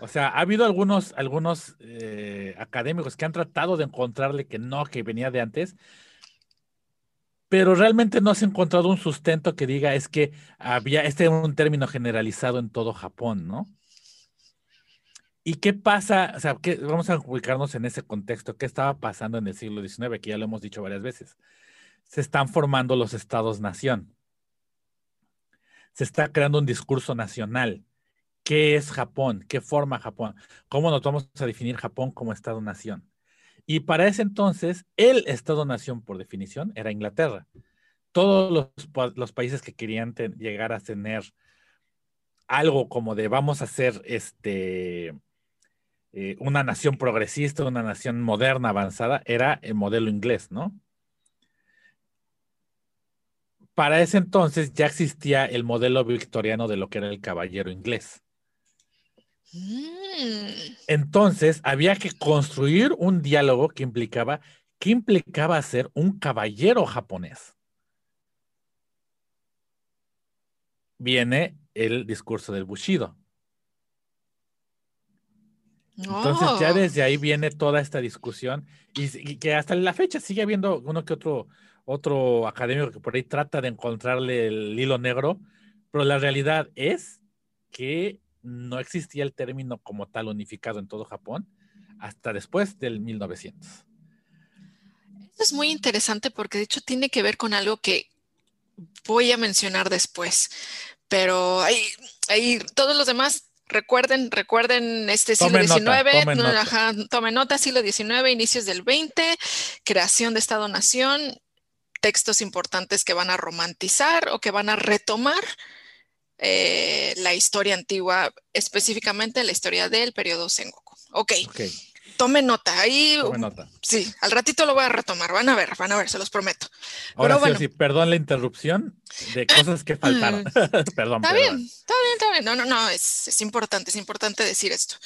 O sea, ha habido algunos, algunos eh, académicos que han tratado de encontrarle que no, que venía de antes, pero realmente no se ha encontrado un sustento que diga es que había, este es un término generalizado en todo Japón, ¿no? ¿Y qué pasa? O sea, vamos a ubicarnos en ese contexto. ¿Qué estaba pasando en el siglo XIX? Que ya lo hemos dicho varias veces se están formando los estados-nación. Se está creando un discurso nacional. ¿Qué es Japón? ¿Qué forma Japón? ¿Cómo nos vamos a definir Japón como Estado-nación? Y para ese entonces, el Estado-nación, por definición, era Inglaterra. Todos los, países que querían llegar a tener algo como de vamos a ser este, eh, una nación progresista, una nación moderna, avanzada, era el modelo inglés, ¿no? Para ese entonces ya existía el modelo victoriano de lo que era el caballero inglés. Mm. Entonces había que construir un diálogo que implicaba, ¿qué implicaba ser un caballero japonés? Viene el discurso del Bushido. Entonces ya oh. desde ahí viene toda esta discusión y, que hasta la fecha sigue habiendo uno que otro otro académico que por ahí trata de encontrarle el hilo negro, pero la realidad es que no existía el término como tal unificado en todo Japón hasta después del 1900. Esto es muy interesante porque de hecho tiene que ver con algo que voy a mencionar después, pero ahí, ahí todos los demás recuerden, recuerden este siglo XIX, tome nota. siglo XIX, inicios del XX, creación de Estado-Nación, textos importantes que van a romantizar o que van a retomar eh, la historia antigua, específicamente la historia del periodo Sengoku. Ok. Ok, Tome nota, ahí tome nota. sí, al ratito lo voy a retomar, van a ver, van a ver, se los prometo. Ahora sí, o bueno. sí, perdón la interrupción de cosas que faltaron. <laughs> perdón, Está perdón. bien, está bien, está bien. No, no, no, es, es importante, es importante decir esto.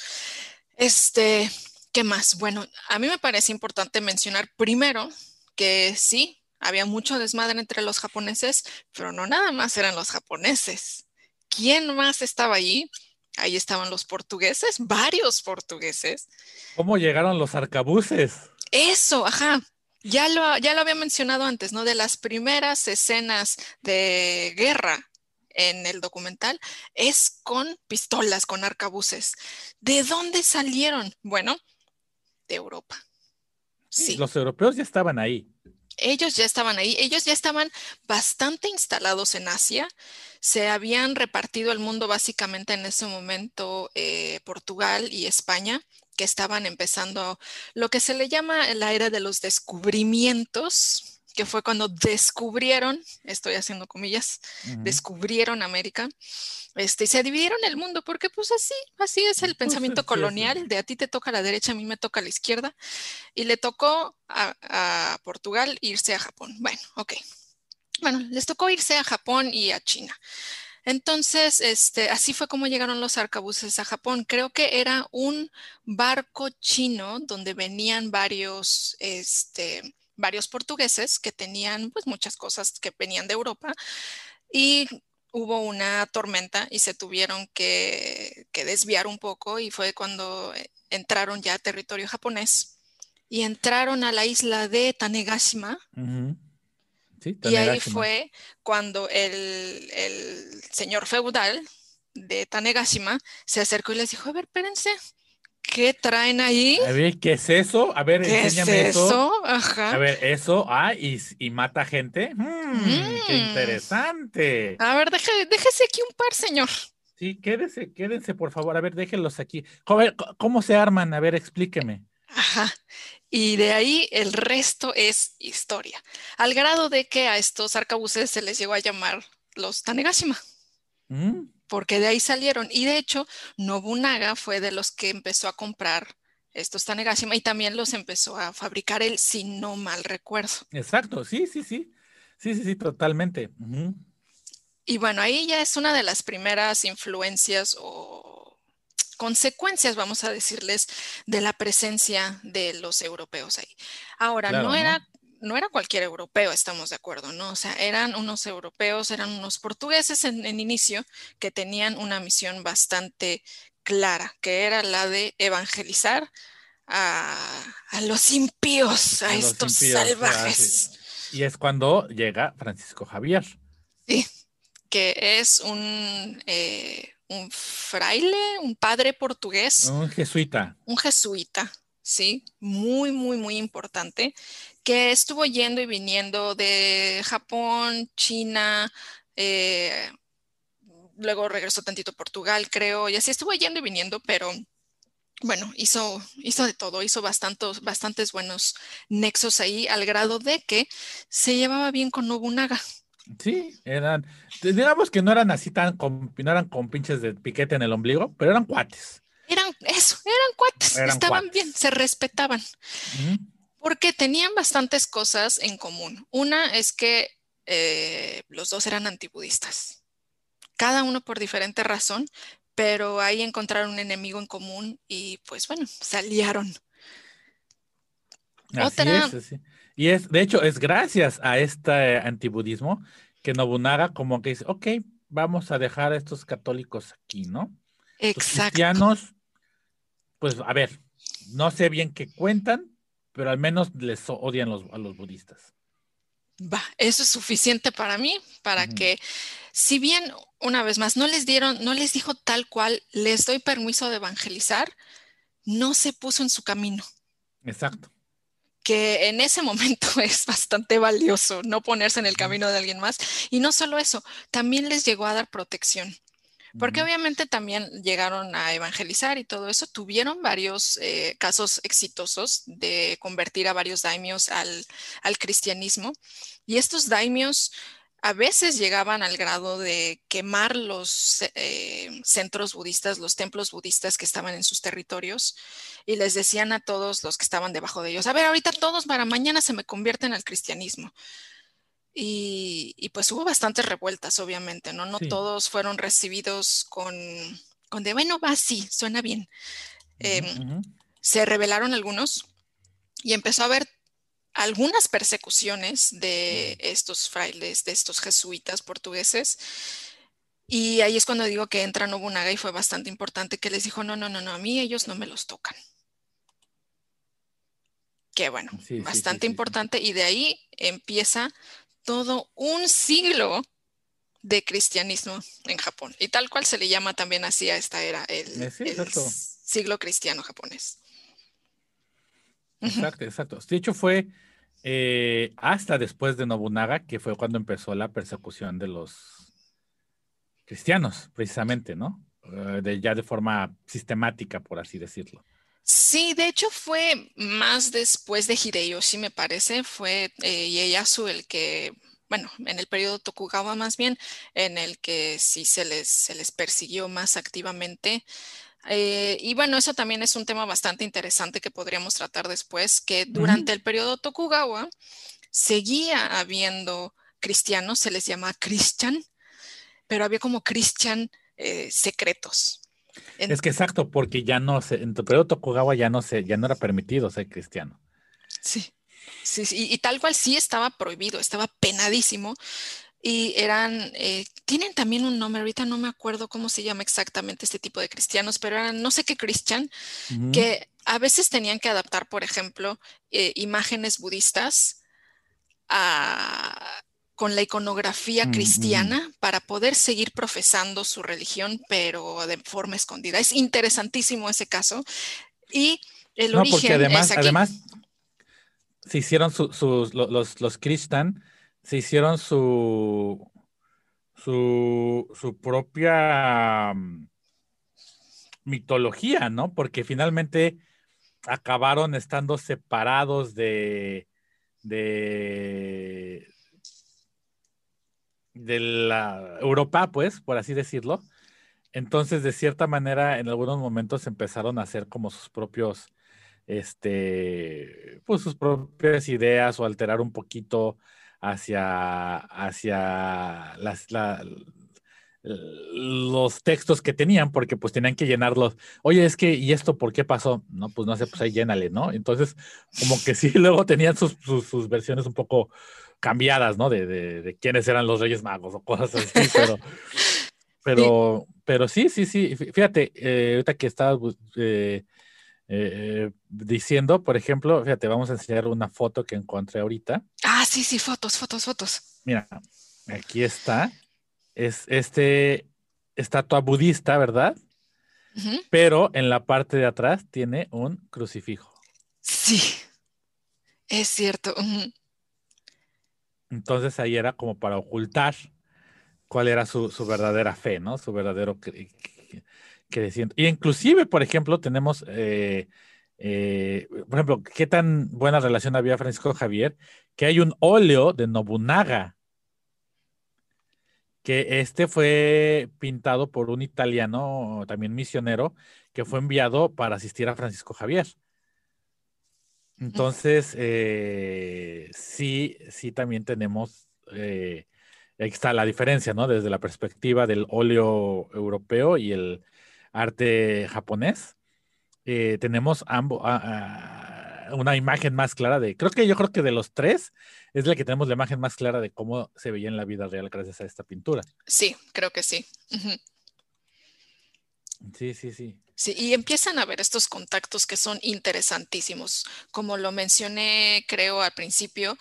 Este, ¿qué más? Bueno, a mí me parece importante mencionar primero que sí, había mucho desmadre entre los japoneses, pero no nada más eran los japoneses. ¿Quién más estaba allí? Ahí estaban los portugueses, varios portugueses. ¿Cómo llegaron los arcabuces? Eso, ajá. Ya lo, ya lo había mencionado antes, ¿no? De las primeras escenas de guerra en el documental es con pistolas, con arcabuces. ¿De dónde salieron? Bueno, de Europa. Sí, Los europeos ya estaban ahí. Ellos ya estaban ahí, ellos ya estaban bastante instalados en Asia, se habían repartido el mundo básicamente en ese momento eh, Portugal y España, que estaban empezando lo que se le llama la era de los descubrimientos, que fue cuando descubrieron, estoy haciendo comillas, descubrieron América, este, y se dividieron el mundo, porque pues así, así es el Pues, pensamiento así es. colonial, de a ti te toca la derecha, a mí me toca la izquierda, y le tocó a, a Portugal irse a Japón. Bueno, ok. Bueno, les tocó irse a Japón y a China. Entonces, este, así fue como llegaron los arcabuces a Japón. Creo que era un barco chino donde venían varios, este, varios portugueses que tenían pues muchas cosas que venían de Europa y hubo una tormenta y se tuvieron que, que desviar un poco y fue cuando eh, entraron ya a territorio japonés y entraron a la isla de Tanegashima. Sí, y ahí fue cuando el, el señor feudal de Tanegashima se acercó y les dijo, a ver, espérense, ¿qué traen ahí? A ver, ¿qué es eso? A ver, ¿Qué es enséñame eso. eso? Ajá. A ver, eso, ah, y, y mata gente. Mm, qué interesante. A ver, deje- déjese aquí un par, señor. Sí, quédense, quédense, por favor. A ver, déjenlos aquí. Joven, c- ¿cómo se arman? A ver, explíqueme. Ajá. Y de ahí el resto es historia. Al grado de que a estos arcabuces se les llegó a llamar los Tanegashima, Mm, porque de ahí salieron. Y de hecho, Nobunaga fue de los que empezó a comprar estos Tanegashima y también los empezó a fabricar él, si no mal recuerdo. Exacto, sí, sí, sí. Sí, sí, sí, totalmente. Y bueno, ahí ya es una de las primeras influencias o consecuencias, vamos a decirles, de la presencia de los europeos ahí. Ahora, Claro, no ¿no? era, no era cualquier europeo, estamos de acuerdo, ¿no? O sea, eran unos europeos, eran unos portugueses en, en inicio que tenían una misión bastante clara, que era la de evangelizar a, a los impíos, a, estos impíos, ah, salvajes. Y es cuando llega Francisco Javier. Sí, que es un, eh, un fraile, un padre portugués, Un jesuita. un jesuita, ¿sí? Muy, muy, muy importante, que estuvo yendo y viniendo de Japón, China, eh, luego regresó tantito a Portugal, creo, y así estuvo yendo y viniendo, pero bueno, hizo, hizo de todo, hizo bastantes, bastantes buenos nexos ahí, al grado de que se llevaba bien con Nobunaga. Sí, eran, digamos que no eran así tan, no eran con pinches de piquete en el ombligo, pero eran cuates. Eran eso, eran cuates, Eran estaban cuates. bien, se respetaban, Ujú. Porque tenían bastantes cosas en común. Una es que eh, los dos eran antibudistas, cada uno por diferente razón, pero ahí encontraron un enemigo en común y pues bueno, se aliaron. Así Otra- es, así. Y es, de hecho, es gracias a este antibudismo que Nobunaga como que dice, ok, vamos a dejar a estos católicos aquí, ¿no? Los Exacto. cristianos, pues a ver, no sé bien qué cuentan, pero al menos les odian los, a los budistas. Va, eso es suficiente para mí, para que, si bien, una vez más, no les dieron, no les dijo tal cual, les doy permiso de evangelizar, no se puso en su camino. Exacto. que en ese momento <laughs> es bastante valioso no ponerse en el camino de alguien más. Y no solo eso, también les llegó a dar protección, porque obviamente también llegaron a evangelizar y todo eso. Tuvieron varios eh, casos exitosos de convertir a varios daimios al, al cristianismo. Y estos daimios a veces llegaban al grado de quemar los eh, centros budistas, los templos budistas que estaban en sus territorios y les decían a todos los que estaban debajo de ellos, a ver, ahorita todos para mañana se me convierten al cristianismo. Y, pues hubo bastantes revueltas, obviamente, ¿no? No todos fueron recibidos con, con de, bueno, va, sí, suena bien. Em, se rebelaron algunos y empezó a haber algunas persecuciones de estos frailes, de estos jesuitas portugueses. Y ahí es cuando digo que entra Nobunaga y fue bastante importante que les dijo, no, no, no, no, a mí ellos no me los tocan. Que bueno, bastante importante. Y de ahí empieza todo un siglo de cristianismo en Japón. Y tal cual se le llama también así a esta era, el, el siglo cristiano japonés. Exacto, exacto. De hecho, fue eh, hasta después de Nobunaga, que fue cuando empezó la persecución de los cristianos, precisamente, ¿no? Eh, de, ya de forma sistemática, por así decirlo. Sí, de hecho fue más después de Hideyoshi, me parece, fue eh, Ieyasu el que, bueno, en el periodo Tokugawa más bien, en el que sí se les, se les persiguió más activamente. Eh, y bueno, eso también es un tema bastante interesante que podríamos tratar después, que durante el periodo Tokugawa seguía habiendo cristianos, se les llama Christian, pero había como Christian eh, secretos. Es que exacto, porque ya no se, en el periodo Tokugawa ya no se, ya no era permitido ser cristiano. Sí, sí, sí, y tal cual sí estaba prohibido, estaba penadísimo y eran, eh, tienen también un nombre, ahorita no me acuerdo cómo se llama exactamente este tipo de cristianos, pero eran no sé qué cristian, que a veces tenían que adaptar, por ejemplo, eh, imágenes budistas con la iconografía cristiana para poder seguir profesando su religión, pero de forma escondida. Es interesantísimo ese caso. Y el no, origen porque además, es además se hicieron sus, los, los cristian se hicieron su, su, propia mm, mitología, ¿no? Porque finalmente acabaron estando separados de, de, de la Europa, pues, por así decirlo. Entonces, de cierta manera, en algunos momentos empezaron a hacer como sus propios, este, pues sus propias ideas o alterar un poquito hacia, hacia las, los textos que tenían, porque pues tenían que llenarlos. Oye, es que, ¿y esto por qué pasó? No, pues no sé, pues ahí llénale, ¿no? Entonces, como que sí, <laughs> luego tenían sus, sus, versiones un poco cambiadas, ¿no? De, de, quiénes eran los Reyes Magos o cosas así, <laughs> pero, pero, pero sí, sí, sí. Fíjate, eh, ahorita que estabas eh, eh, diciendo, por ejemplo, fíjate, vamos a enseñar una foto que encontré ahorita. Ah, sí, sí, fotos, fotos, fotos. Mira, aquí está. Es este estatua budista, ¿verdad? Pero en la parte de atrás tiene un crucifijo. Sí, es cierto. Entonces ahí era como para ocultar cuál era su, verdadera fe, ¿no? Su verdadero y inclusive, por ejemplo, tenemos, eh, eh, por ejemplo, qué tan buena relación había Francisco Javier, que hay un óleo de Nobunaga, que este fue pintado por un italiano, también misionero, que fue enviado para asistir a Francisco Javier. Entonces, eh, sí, sí también tenemos, ahí está la diferencia, ¿no? Desde la perspectiva del óleo europeo y el, arte japonés, eh, tenemos ambos una imagen más clara de, creo que yo creo que de los tres es la que tenemos la imagen más clara de cómo se veía en la vida real gracias a esta pintura. Sí, creo que sí. Sí, sí, sí. Sí, y empiezan a ver estos contactos que son interesantísimos. Como lo mencioné, creo, al principio,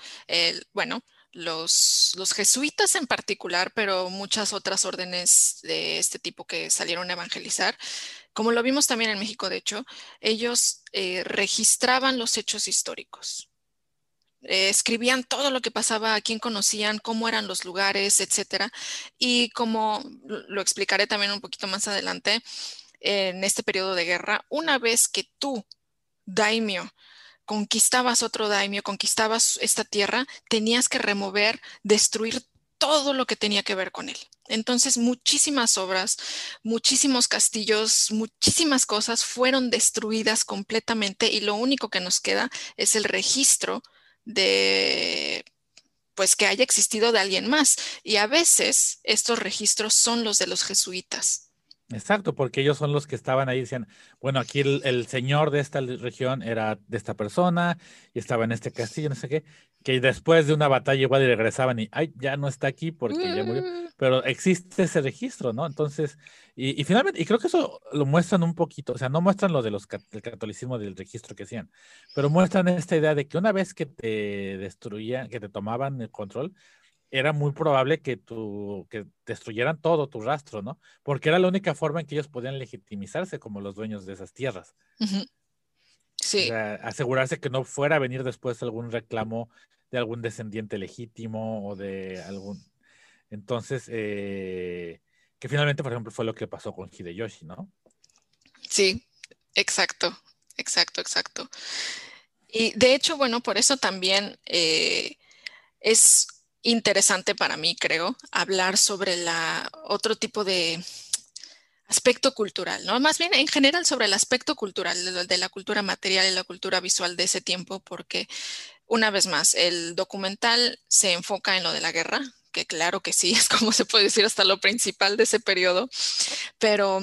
bueno, los, los, jesuitas en particular, pero muchas otras órdenes de este tipo que salieron a evangelizar, como lo vimos también en México, de hecho, ellos eh, registraban los hechos históricos. Eh, escribían todo lo que pasaba, a quién conocían, cómo eran los lugares, etcétera. Y como lo explicaré también un poquito más adelante, en este periodo de guerra, una vez que tú, daimio, conquistabas otro daimio, conquistabas esta tierra, tenías que remover, destruir todo lo que tenía que ver con él. Entonces, muchísimas obras, muchísimos castillos, muchísimas cosas fueron destruidas completamente y lo único que nos queda es el registro de pues que haya existido de alguien más. Y a veces estos registros son los de los jesuitas. Exacto, porque ellos son los que estaban ahí, decían, bueno, aquí el, señor de esta región era de esta persona y estaba en este castillo, no sé qué, que después de una batalla igual y regresaban y, ay, ya no está aquí porque ya murió, mm. pero existe ese registro, ¿no? Entonces, y, finalmente, y creo que eso lo muestran un poquito, o sea, no muestran lo de los del catolicismo del registro que hacían, pero muestran esta idea de que una vez que te destruían, que te tomaban el control, era muy probable que, tu, que destruyeran todo tu rastro, ¿no? Porque era la única forma en que ellos podían legitimizarse como los dueños de esas tierras. Sí. asegurarse que no fuera a venir después algún reclamo de algún descendiente legítimo o de algún... Entonces, eh, que finalmente, por ejemplo, fue lo que pasó con Hideyoshi, ¿no? Sí, exacto, exacto, exacto. Y de hecho, bueno, por eso también eh, es interesante para mí, creo, hablar sobre la otro tipo de aspecto cultural, ¿no? Más bien en general sobre el aspecto cultural de la cultura material y la cultura visual de ese tiempo, porque una vez más, el documental se enfoca en lo de la guerra, que claro que sí, <laughs> es como se puede decir hasta lo principal de ese periodo, pero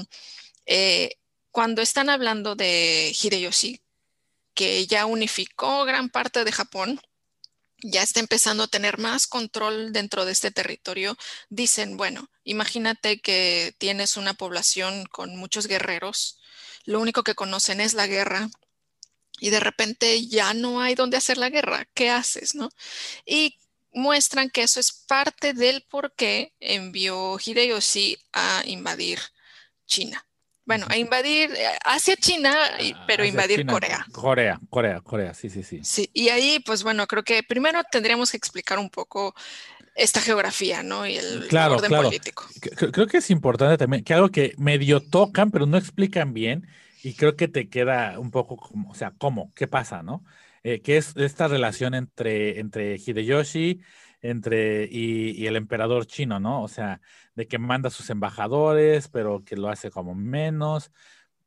eh, cuando están hablando de Hideyoshi, que ya unificó gran parte de Japón, ya está empezando a tener más control dentro de este territorio, dicen, bueno, imagínate que tienes una población con muchos guerreros, lo único que conocen es la guerra y de repente ya no hay donde hacer la guerra, ¿qué haces, no? Y muestran que eso es parte del por qué envió Hideyoshi a invadir China. Bueno, a invadir eh, hacia China, ah, pero invadir Corea. Corea, Corea, Corea, sí, sí, sí. Sí, y ahí, pues bueno, creo que primero tendríamos que explicar un poco esta geografía, ¿no? Y el orden político. Creo que es importante también, que algo que medio tocan, pero no explican bien, y creo que te queda un poco como, o sea, ¿cómo? ¿Qué pasa, no? Eh, ¿Qué es esta relación entre, entre Hideyoshi entre, y, el emperador chino, ¿no? O sea, de que manda sus embajadores, pero que lo hace como menos.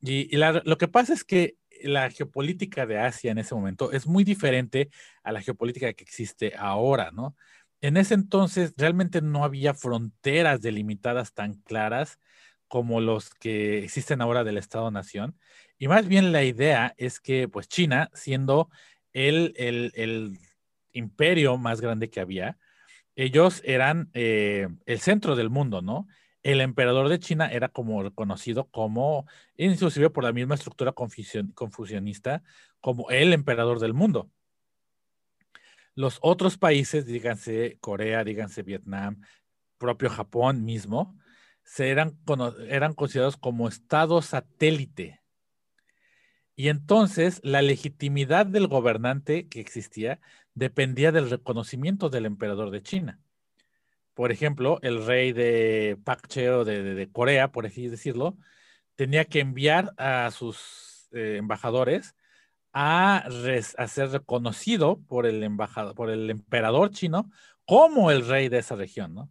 Y, lo que pasa es que la geopolítica de Asia en ese momento es muy diferente a la geopolítica que existe ahora, ¿no? En ese entonces realmente no había fronteras delimitadas tan claras como los que existen ahora del Estado-Nación. Y más bien la idea es que, pues China, siendo el, el, el imperio más grande que había, ellos eran eh, el centro del mundo, ¿no? El emperador de China era como reconocido como, inclusive por la misma estructura confusionista, como el emperador del mundo. Los otros países, díganse Corea, díganse Vietnam, propio Japón mismo, se eran, eran considerados como estado satélite. Y entonces la legitimidad del gobernante que existía dependía del reconocimiento del emperador de China. Por ejemplo, el rey de Pak Cheo de, Corea, por así decirlo, tenía que enviar a sus eh, embajadores a, ser reconocido por el embajador, por el emperador chino como el rey de esa región, ¿no?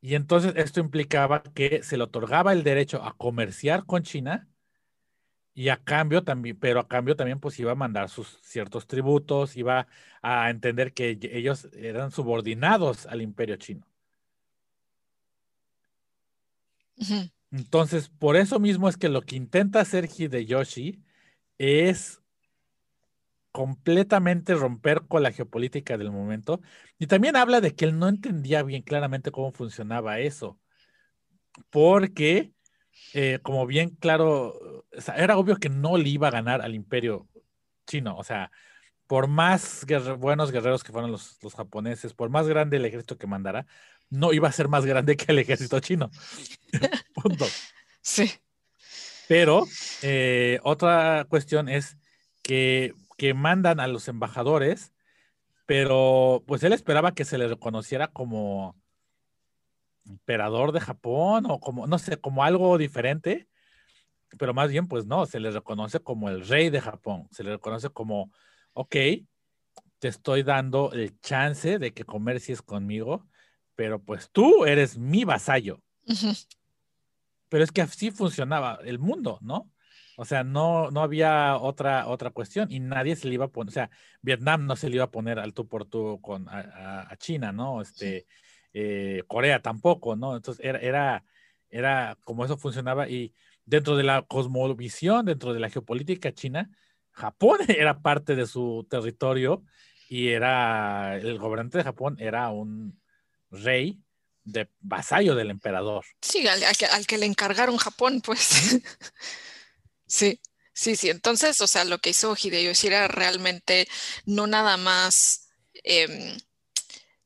Y entonces esto implicaba que se le otorgaba el derecho a comerciar con China y a cambio también, pero a cambio también pues iba a mandar sus ciertos tributos, iba a entender que ellos eran subordinados al imperio chino. Entonces, por eso mismo es que lo que intenta hacer Hideyoshi es completamente romper con la geopolítica del momento. Y también habla de que él no entendía bien claramente cómo funcionaba eso. Porque eh, como bien claro, era obvio que no le iba a ganar al imperio chino. O sea, por más buenos guerreros que fueran los, japoneses, por más grande el ejército que mandara, no iba a ser más grande que el ejército chino. <laughs> Punto. Sí. Pero eh, otra cuestión es que, que mandan a los embajadores, pero pues él esperaba que se le reconociera como emperador de Japón o como, no sé, como algo diferente, pero más bien, pues no, se le reconoce como el rey de Japón, se le reconoce como, ok, te estoy dando el chance de que comercies conmigo, pero pues tú eres mi vasallo. Pero es que así funcionaba el mundo, ¿no? O sea, no, no había otra, otra cuestión y nadie se le iba a poner, o sea, Vietnam no se le iba a poner al tú por tú con, a, China, ¿no? Este, eh, Corea tampoco, ¿no? Entonces era, era, era como eso funcionaba y dentro de la cosmovisión, dentro de la geopolítica china, Japón <laughs> era parte de su territorio y era, el gobernante de Japón era un rey de vasallo del emperador. Sí, al, al que le encargaron Japón, pues. <laughs> Sí, sí, sí. Entonces, o sea, lo que hizo Hideyoshi era realmente no nada más em,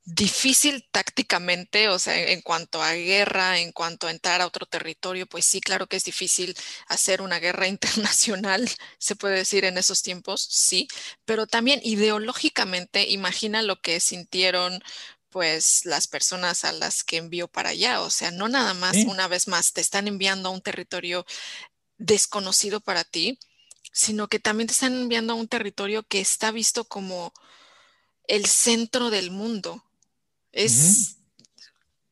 difícil tácticamente, o sea, en cuanto a guerra, en cuanto a entrar a otro territorio, pues sí, claro que es difícil hacer una guerra <laughs> internacional, se puede decir en esos tiempos, sí, pero también ideológicamente, imagina lo que sintieron pues las personas a las que envió para allá, o sea, no nada más una vez más te están enviando a un territorio desconocido para ti, sino que también te están enviando a un territorio que está visto como el centro del mundo. Es,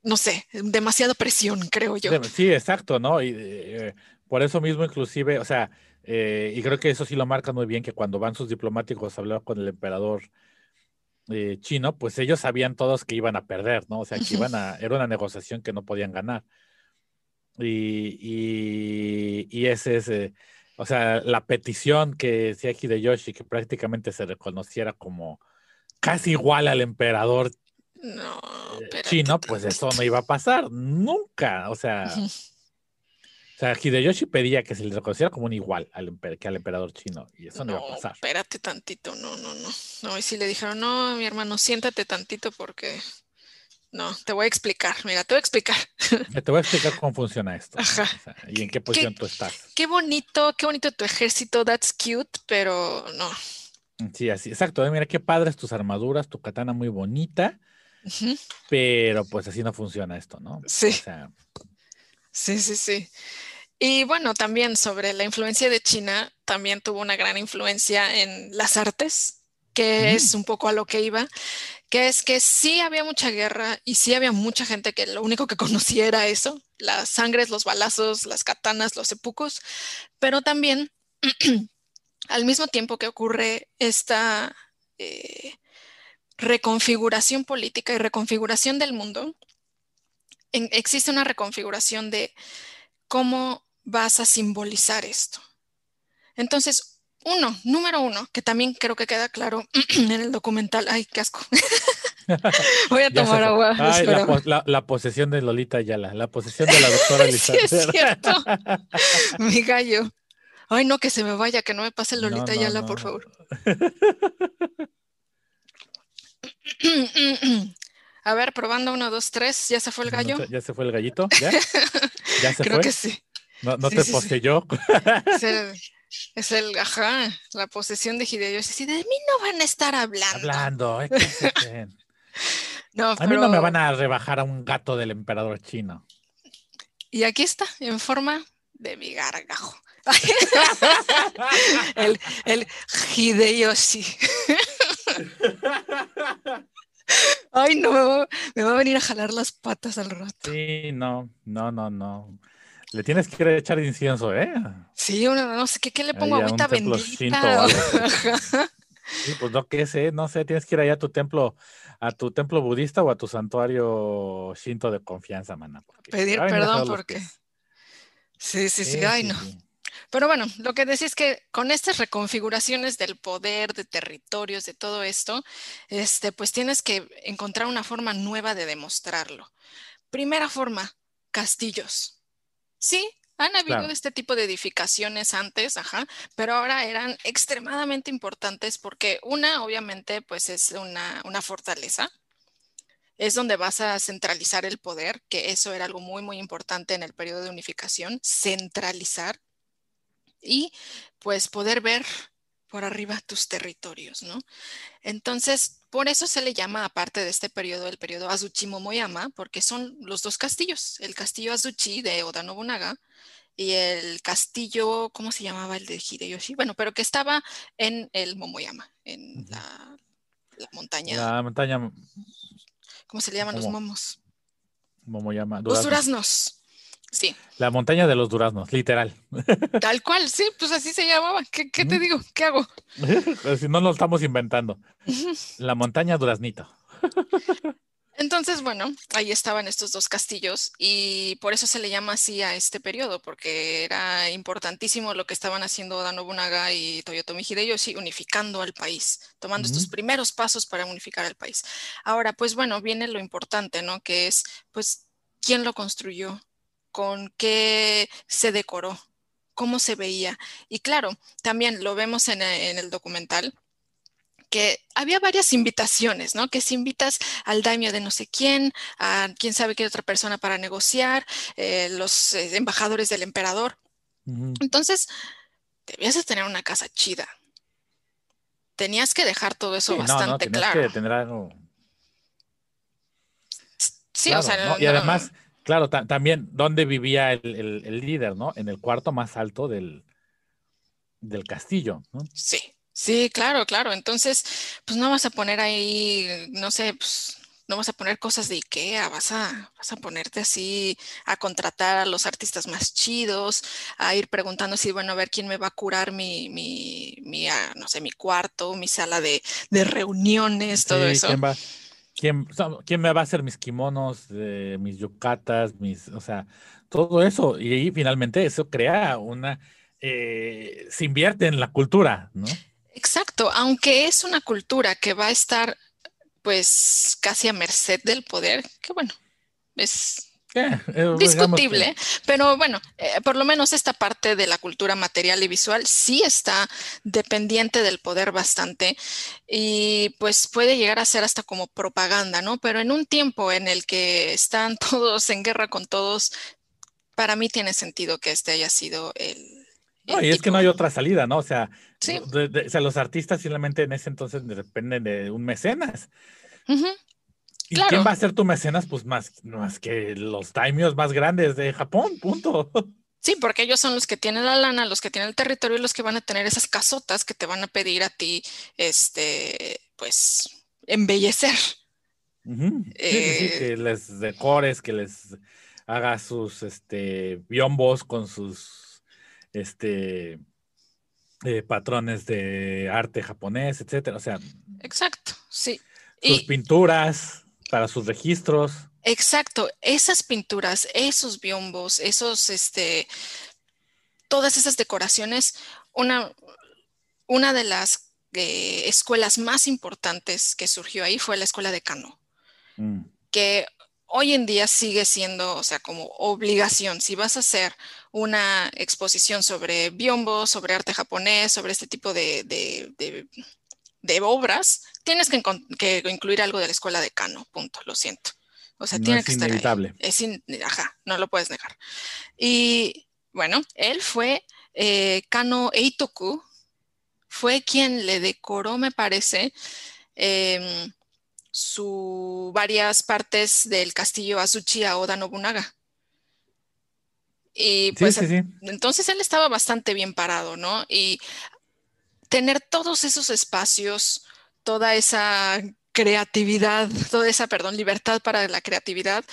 no sé, demasiada presión, creo yo. Sí, exacto, ¿no? Y eh, por eso mismo, inclusive, o sea, eh, y creo que eso sí lo marca muy bien, que cuando van sus diplomáticos a hablar con el emperador eh, chino, pues ellos sabían todos que iban a perder, ¿no? O sea, que iban a, era una negociación que no podían ganar. Y, y, ese es, eh, o sea, la petición que decía Hideyoshi, que prácticamente se reconociera como casi igual al emperador eh, chino, pues eso no iba a pasar nunca. O sea, o sea, Hideyoshi pedía que se le reconociera como un igual al, que al emperador chino, y eso no, iba a pasar. Espérate tantito, no, no, no. No, y si le dijeron, no, mi hermano, siéntate tantito porque no, te voy a explicar. Mira, te voy a explicar. <laughs> Te voy a explicar cómo funciona esto. y en qué posición tú estás. Qué bonito, qué bonito tu ejército. That's cute, pero no. Sí, así, exacto. Mira qué padres tus armaduras, tu katana muy bonita. Pero pues así no funciona esto, ¿no? Sí. Sí, sí, sí. Y bueno, también sobre la influencia de China, también tuvo una gran influencia en las artes que es un poco a lo que iba, que es que sí había mucha guerra y sí había mucha gente que lo único que <laughs> conocía era eso, las sangres, los balazos, las katanas, los sepucos, pero también <clears throat> al mismo tiempo que ocurre esta eh, reconfiguración política y reconfiguración del mundo, existe una reconfiguración de cómo vas a simbolizar esto. Entonces, uno, número uno, que también creo que queda claro <clears throat> en el documental. Ay, qué asco. <laughs> Voy a tomar agua. Ay, la, posesión de Lolita Ayala, la posesión de la doctora <laughs> sí, es cierto. <laughs> Mi gallo. Ay, no, que se me vaya, que no me pase Lolita Ayala, por favor. <clears throat> A ver, probando uno, dos, tres. ¿Ya se fue el gallo? ¿Ya se fue el gallito? <laughs> ¿Ya? ¿Ya se Creo que sí. No, no te poseyó. Es el, ajá, la posesión de Hideyoshi. de mí no van a estar hablando. Hablando, ¿eh? <laughs> no, a mí no me van a rebajar a un gato del emperador chino. Y aquí está, en forma de mi gargajo. <laughs> el, el Hideyoshi. <laughs> Ay, no, me va, me va, a venir a jalar las patas al rato. Sí, no, no, no, no. Le tienes que echar incienso, ¿eh? Sí, no sé, ¿qué, le pongo? Agüita bendita. <laughs> sí, pues no, qué sé, no sé, tienes que ir allá a tu templo, a tu templo budista o a tu santuario shinto de confianza, mana. Pedir perdón porque... Sí, sí, sí, ay, no. Pero bueno, lo que decís es que con estas reconfiguraciones del poder, de territorios, de todo esto, este, pues tienes que encontrar una forma nueva de demostrarlo. Primera forma, castillos. Sí, han habido este tipo de edificaciones antes, ajá, pero ahora eran extremadamente importantes porque una, obviamente, pues es una, una fortaleza, es donde vas a centralizar el poder, que eso era algo muy, muy importante en el periodo de unificación, centralizar y pues poder ver por arriba tus territorios, ¿no? Entonces, por eso se le llama, aparte de este periodo, el periodo Azuchi Momoyama, porque son los dos castillos, el castillo Azuchi de Oda Nobunaga y el castillo, ¿cómo se llamaba el de Hideyoshi? Bueno, pero que estaba en el Momoyama, en la la montaña. La montaña. ¿Cómo se le llaman los momos? llama? Los duraznos. Sí. La montaña de los duraznos, literal. Tal cual, sí, pues así se llamaba. ¿Qué, te digo? ¿Qué hago? <laughs> si no lo estamos inventando. La montaña duraznito. Entonces, bueno, ahí estaban estos dos castillos y por eso se le llama así a este periodo, porque era importantísimo lo que estaban haciendo Oda Nobunaga y Toyotomi Hideyoshi unificando al país, tomando estos primeros pasos para unificar al país. Ahora, pues bueno, viene lo importante, ¿no? Que es, pues, ¿quién lo construyó? Con qué se decoró, cómo se veía. Y claro, también lo vemos en, el documental, que había varias invitaciones, ¿no? Que si invitas al daimio de no sé quién, a quién sabe qué otra persona para negociar, eh, los eh, embajadores del emperador. Entonces, debías de tener una casa chida. Tenías que dejar todo eso bastante claro. Que tener algo... Sí, o sea, y además, Claro, también, ¿dónde vivía el, líder, no? En el cuarto más alto del, del castillo, ¿no? Sí, sí, claro, claro. Entonces, pues no vas a poner ahí, no sé, pues no vas a poner cosas de Ikea, vas a, vas a ponerte así a contratar a los artistas más chidos, a ir preguntando si, bueno, a ver quién me va a curar mi, mi, mi ah, no sé, mi cuarto, mi sala de, reuniones, todo eso. ¿Quién, ¿Quién, me va a hacer mis kimonos, mis yucatas, mis, o sea, todo eso? Y finalmente eso crea una, eh, se invierte en la cultura, ¿no? Exacto, aunque es una cultura que va a estar pues casi a merced del poder, que bueno, es eh, discutible, pero bueno, eh, por lo menos esta parte de la cultura material y visual sí está dependiente del poder bastante y pues puede llegar a ser hasta como propaganda, ¿no? Pero en un tiempo en el que están <laughs> todos en guerra con todos, para mí tiene sentido que este haya sido el... no, y es que no hay otra salida, ¿no? O sea, o sea, los artistas simplemente en ese entonces dependen de un mecenas. ¿Y quién va a ser tu mecenas? Pues más, más que los daimios más grandes de Japón, punto. <laughs> Sí, porque ellos son los que tienen la lana, los que tienen el territorio y los que van a tener esas casotas que te van a pedir a ti, este, pues, embellecer. sí, eh, que les decores, que les haga sus, este, biombos con sus, este, eh, patrones de arte japonés, etcétera. O sea. Exacto, sí. Sus pinturas para sus registros. Exacto, esas pinturas, esos biombos, esos, este, todas esas decoraciones, una, una de las eh, escuelas más importantes que surgió ahí fue la escuela de Kano, mm. que hoy en día sigue siendo, o sea, como obligación, si vas a hacer una exposición sobre biombos, sobre arte japonés, sobre este tipo de, de obras, tienes que, incluir algo de la escuela de Kano, punto, lo siento. O sea, tiene que estar ahí. Es ajá, no lo puedes negar. Y bueno, él fue eh, Kano Eitoku, fue quien le decoró, me parece, su varias partes del castillo Azuchi a Oda Nobunaga. Y pues entonces él estaba bastante bien parado, ¿no? Y tener todos esos espacios, toda esa creatividad, toda esa, perdón, libertad para la creatividad,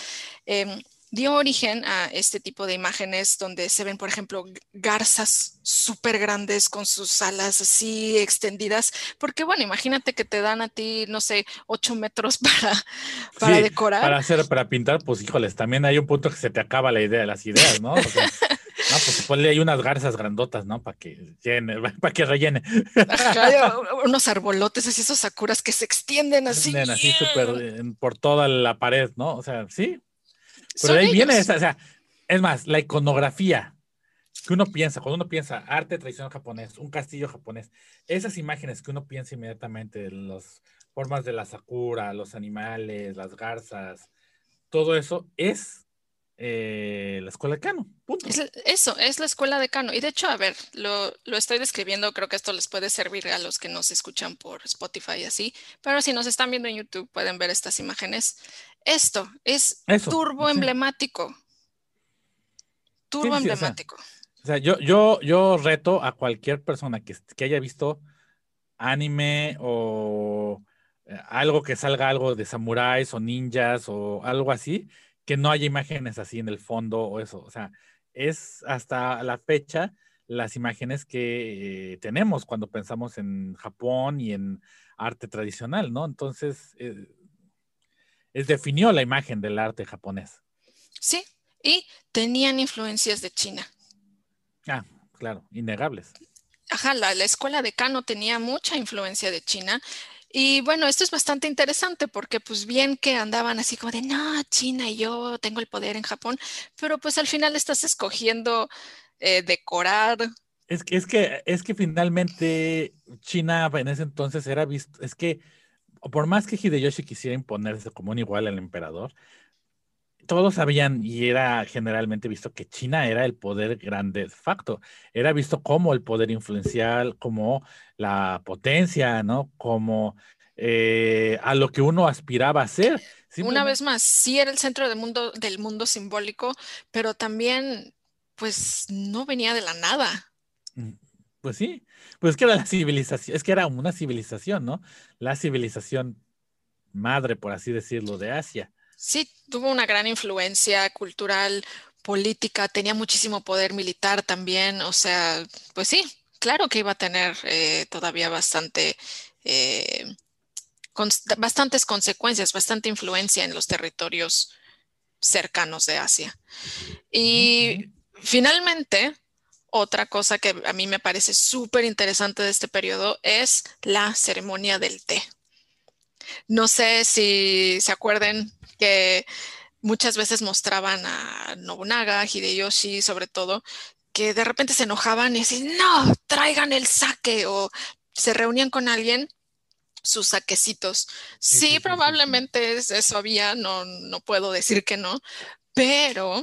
em, dio origen a este tipo de imágenes donde se ven, por ejemplo, garzas súper grandes con sus alas así extendidas, porque bueno, imagínate que te dan a ti, no sé, ocho metros <laughs> para, para decorar. Para hacer, para pintar, pues híjoles, también hay un punto que se te acaba la idea, las ideas, ¿no? <laughs> No, pues ponle ahí unas garzas grandotas, ¿no? Para que llene, <laughs> para que rellene. unos arbolotes, así esos sakuras que se extienden así. Así súper por toda la pared, ¿no? O sea, sí. Pero ahí viene esa, o sea, es más, la iconografía que uno piensa, cuando uno piensa arte tradicional japonés, un castillo japonés, esas imágenes que uno piensa inmediatamente, las formas de la sakura, los animales, las garzas, todo eso es eh, la escuela de Kano. Punto. eso, es la escuela de Kano. Y de hecho, a ver, lo, estoy describiendo, creo que esto les puede servir a los que nos escuchan por Spotify y así, pero si nos están viendo en YouTube pueden ver estas imágenes. Esto es turbo emblemático. Turbo emblemático. O sea, yo, yo, yo reto a cualquier persona que, que haya visto anime o eh, algo que salga algo de samuráis o ninjas o algo así, que no haya imágenes así en el fondo o eso. O sea, es hasta la fecha las imágenes que eh, tenemos cuando pensamos en Japón y en arte tradicional, ¿no? Entonces, eh, es, definió la imagen del arte japonés. Sí, y tenían influencias de China. Ah, claro, innegables. Ajá, la, la escuela de Kano tenía mucha influencia de China y bueno, esto es bastante interesante porque pues bien que andaban así como de, no, China y yo tengo el poder en Japón, pero pues al final estás escogiendo eh, decorar. Es que, es que, es que finalmente China en ese entonces era visto, es que por más que Hideyoshi quisiera imponerse como un igual al emperador, todos sabían y era generalmente visto que China era el poder grande de facto, era visto como el poder influencial, como la potencia, ¿no? Como eh, a lo que uno aspiraba a ser. Una vez más, sí era el centro del mundo, del mundo simbólico, pero también, pues, no venía de la nada. Mm, pues sí, pues es que era la civilización, es que era una civilización, ¿no? La civilización madre, por así decirlo, de Asia sí tuvo una gran influencia cultural, política, tenía muchísimo poder militar también, o sea, pues sí, claro que iba a tener eh, todavía bastante, eh, bastantes consecuencias, bastante influencia en los territorios cercanos de Asia. Y finalmente, otra cosa que a mí me parece súper interesante de este periodo es la ceremonia del té. No sé si se acuerden que muchas veces mostraban a Nobunaga, Hideyoshi sobre todo, que de repente se enojaban y decían, no, traigan el saque o se reunían con alguien sus saquecitos. Sí, probablemente eso había, no, no puedo decir que no, pero